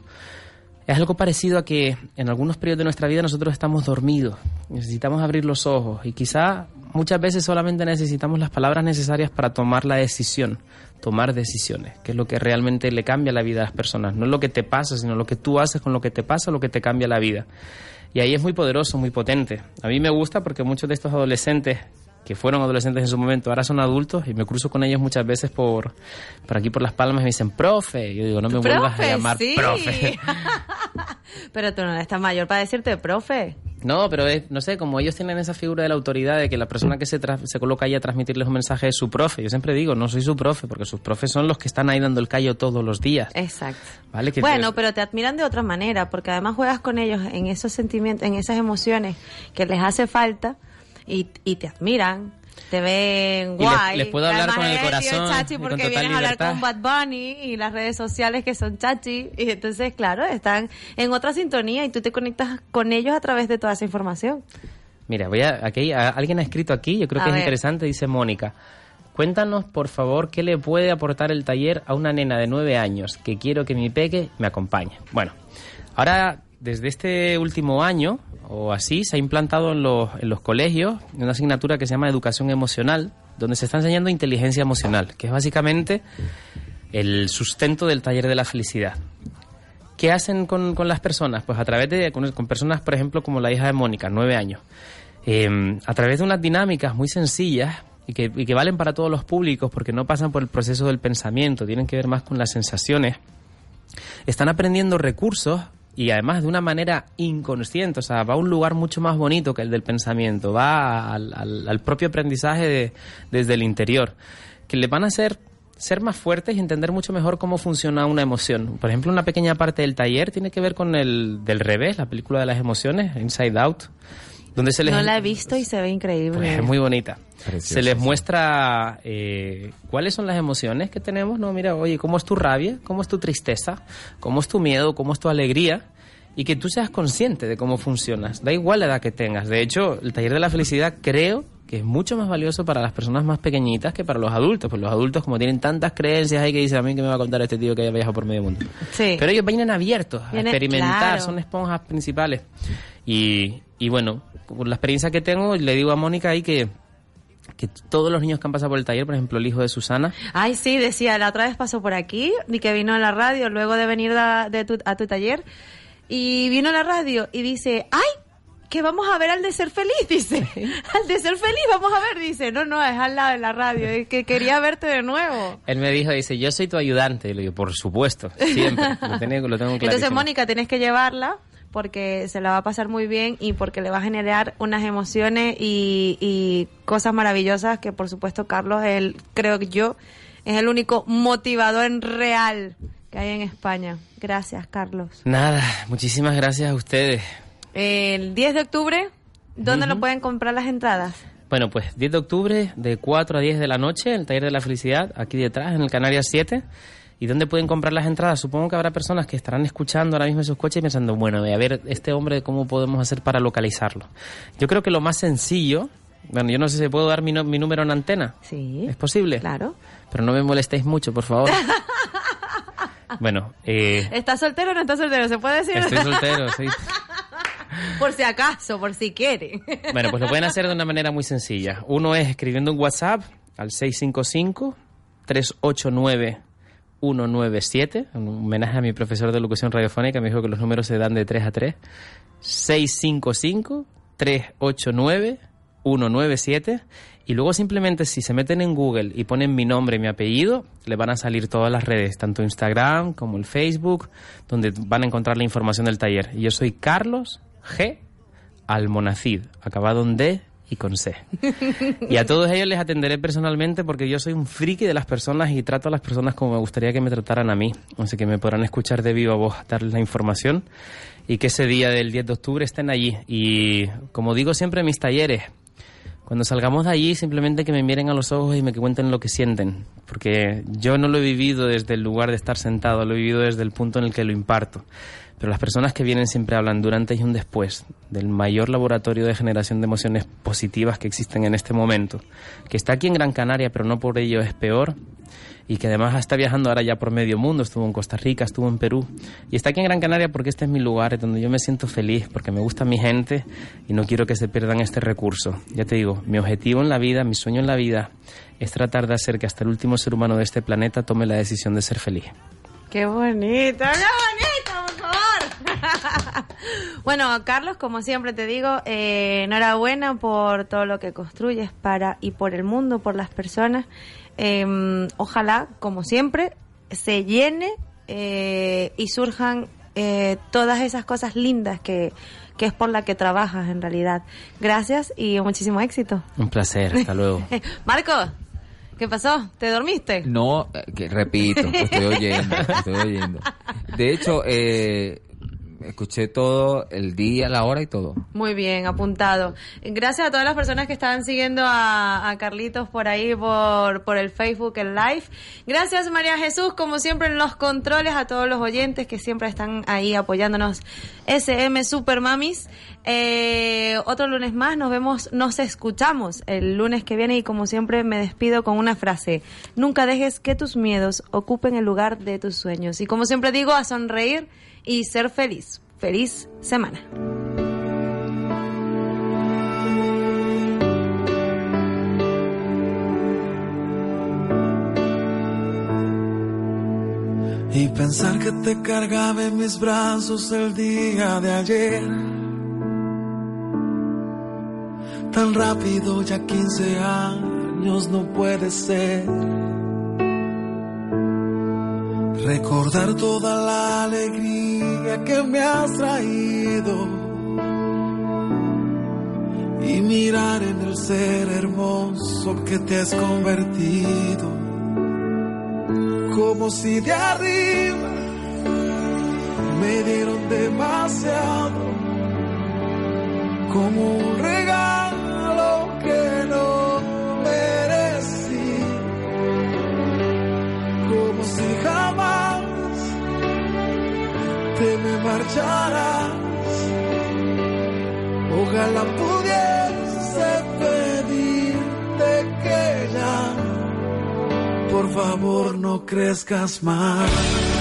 Es algo parecido a que en algunos periodos de nuestra vida nosotros estamos dormidos, necesitamos abrir los ojos y quizá muchas veces solamente necesitamos las palabras necesarias para tomar la decisión, tomar decisiones, que es lo que realmente le cambia la vida a las personas. No es lo que te pasa, sino lo que tú haces con lo que te pasa, lo que te cambia la vida. Y ahí es muy poderoso, muy potente. A mí me gusta porque muchos de estos adolescentes que fueron adolescentes en su momento, ahora son adultos y me cruzo con ellos muchas veces por, por aquí por Las Palmas y me dicen, profe. Yo digo, no me vuelvas a llamar sí. profe. Pero tú no estás mayor para decirte profe. No, pero es, no sé, como ellos tienen esa figura de la autoridad de que la persona que se, tra- se coloca ahí a transmitirles un mensaje es su profe. Yo siempre digo, no soy su profe, porque sus profes son los que están ahí dando el callo todos los días. Exacto. ¿Vale? Que Bueno, pero te admiran de otra manera, porque además juegas con ellos en esos sentimientos, en esas emociones que les hace falta y, y te admiran. Te ven Y les- guay. les puedo hablar con el corazón chachi y con porque total vienes a hablar con Bad Bunny y las redes sociales que son chachi. Y entonces, claro, están en otra sintonía y tú te conectas con ellos a través de toda esa información. Mira, voy a, aquí, a- alguien ha escrito aquí, yo creo A que es interesante, dice Mónica. Cuéntanos, por favor, qué le puede aportar el taller a una nena de nueve años que quiero que mi peque me acompañe. Bueno, ahora, desde este último año o así, se ha implantado en los, en los colegios una asignatura que se llama Educación Emocional, donde se está enseñando inteligencia emocional, que es básicamente el sustento del taller de la felicidad. ¿Qué hacen con, con las personas? Pues a través de, con, personas, por ejemplo, como la hija de Mónica, nueve años. Eh, a través de unas dinámicas muy sencillas y que, y que valen para todos los públicos porque no pasan por el proceso del pensamiento, tienen que ver más con las sensaciones, están aprendiendo recursos y además de una manera inconsciente, o sea, va a un lugar mucho más bonito que el del pensamiento, va al, al- al propio aprendizaje de- desde el interior, que le van a hacer ser más fuertes y entender mucho mejor cómo funciona una emoción. Por ejemplo, una pequeña parte del taller tiene que ver con el del revés, la película de las emociones, Inside Out, donde se les... No la he visto y se ve increíble. Pues es muy bonita. Se les sí. muestra eh, cuáles son las emociones que tenemos. No, mira, oye, cómo es tu rabia, cómo es tu tristeza, cómo es tu miedo, cómo es tu alegría. Y que tú seas consciente de cómo funcionas. Da igual la edad que tengas. De hecho, el taller de la felicidad creo que es mucho más valioso para las personas más pequeñitas que para los adultos. Pues los adultos, como tienen tantas creencias ahí que dicen a mí que me va a contar este tío que haya viajado por medio mundo. Sí. Pero ellos vienen abiertos a experimentar, claro. son esponjas principales. Y, y bueno, por la experiencia que tengo, le digo a Mónica ahí que, que todos los niños que han pasado por el taller, por ejemplo, el hijo de Susana, Ay, sí, decía, la otra vez pasó por aquí y que vino a la radio luego de venir a, de tu, a tu taller y vino a la radio y dice, ay, que vamos a ver al de ser feliz, dice. al de ser feliz, vamos a ver, dice. No, no, es al lado de la radio, es que quería verte de nuevo. él me dijo, dice, yo soy tu ayudante. Y le digo, por supuesto, siempre, lo tengo, lo tengo Entonces. Mónica, tienes que llevarla porque se la va a pasar muy bien y porque le va a generar unas emociones y, y cosas maravillosas que, por supuesto, Carlos, él, creo que yo, es el único motivador en real que hay en España. Gracias, Carlos. Nada, muchísimas gracias a ustedes. El 10 de octubre, ¿dónde lo pueden comprar las entradas? Bueno, pues 10 de octubre, de 4 a 10 de la noche, el Taller de la Felicidad, aquí detrás, en el Canarias 7. ¿Y dónde pueden comprar las entradas? Supongo que habrá personas que estarán escuchando ahora mismo en sus coches y pensando, bueno, a ver, este hombre, ¿cómo podemos hacer para localizarlo? Yo creo que lo más sencillo, bueno, yo no sé si puedo dar mi, no- mi número en antena. Sí. ¿Es posible? Claro. Pero no me molestéis mucho, por favor. bueno, eh, ¿Estás soltero o no estás soltero? ¿Se puede decir? estoy soltero, sí. por si acaso, por si quiere. Bueno, pues lo pueden hacer de una manera muy sencilla. Uno es escribiendo un WhatsApp al 655-389-197, un homenaje a mi profesor de locución radiofónica, me dijo que los números se dan de 3 a 3. 655-389-197. Y luego simplemente si se meten en Google y ponen mi nombre y mi apellido, le van a salir todas las redes, tanto Instagram como el Facebook, donde van a encontrar la información del taller. Y yo soy Carlos G. Almonacid, acabado en D y con C. Y a todos ellos les atenderé personalmente porque yo soy un friki de las personas y trato a las personas como me gustaría que me trataran a mí. Así que me podrán escuchar de viva voz, darles la información y que ese día del 10 de octubre estén allí. Y como digo siempre en mis talleres, cuando salgamos de allí, simplemente que me miren a los ojos y me cuenten lo que sienten. Porque yo no lo he vivido desde el lugar de estar sentado, lo he vivido desde el punto en el que lo imparto. Pero las personas que vienen siempre hablan durante y un después del mayor laboratorio de generación de emociones positivas que existen en este momento, que está aquí en Gran Canaria, pero no por ello es peor, y que además está viajando ahora ya por medio mundo, estuvo en Costa Rica, estuvo en Perú, y está aquí en Gran Canaria porque este es mi lugar, es donde yo me siento feliz, porque me gusta mi gente y no quiero que se pierdan este recurso. Ya te digo, mi objetivo en la vida, mi sueño en la vida, es tratar de hacer que hasta el último ser humano de este planeta tome la decisión de ser feliz. Qué bonito, qué bonito. bueno, Carlos, como siempre te digo, eh, enhorabuena por todo lo que construyes para y por el mundo, por las personas. Eh, ojalá, como siempre, se llene eh, y surjan eh, todas esas cosas lindas que, que es por la que trabajas en realidad. Gracias y muchísimo éxito. Un placer, hasta luego. Marco, ¿qué pasó? ¿Te dormiste? No, que repito, estoy oyendo, estoy oyendo. De hecho, eh, escuché todo el día, la hora y todo. Muy bien, apuntado. Gracias a todas las personas que estaban siguiendo a, Carlitos por ahí, por, por el Facebook, el live. Gracias María Jesús, como siempre en los controles, a todos los oyentes que siempre están ahí apoyándonos. SM Super Mamis. Eh, otro lunes más, nos vemos, nos escuchamos el lunes que viene y como siempre me despido con una frase. Nunca dejes que tus miedos ocupen el lugar de tus sueños. Y como siempre digo, a sonreír y ser feliz. Feliz semana. Y pensar que te cargaba en mis brazos el día de ayer. Tan rápido ya 15 años no puede ser. Recordar toda la alegría que me has traído. Y mirar en el ser hermoso que te has convertido, como si de arriba me dieron demasiado, como un regalo que no si jamás te me marcharás. Ojalá pudiese pedirte que ya, por favor, no crezcas más.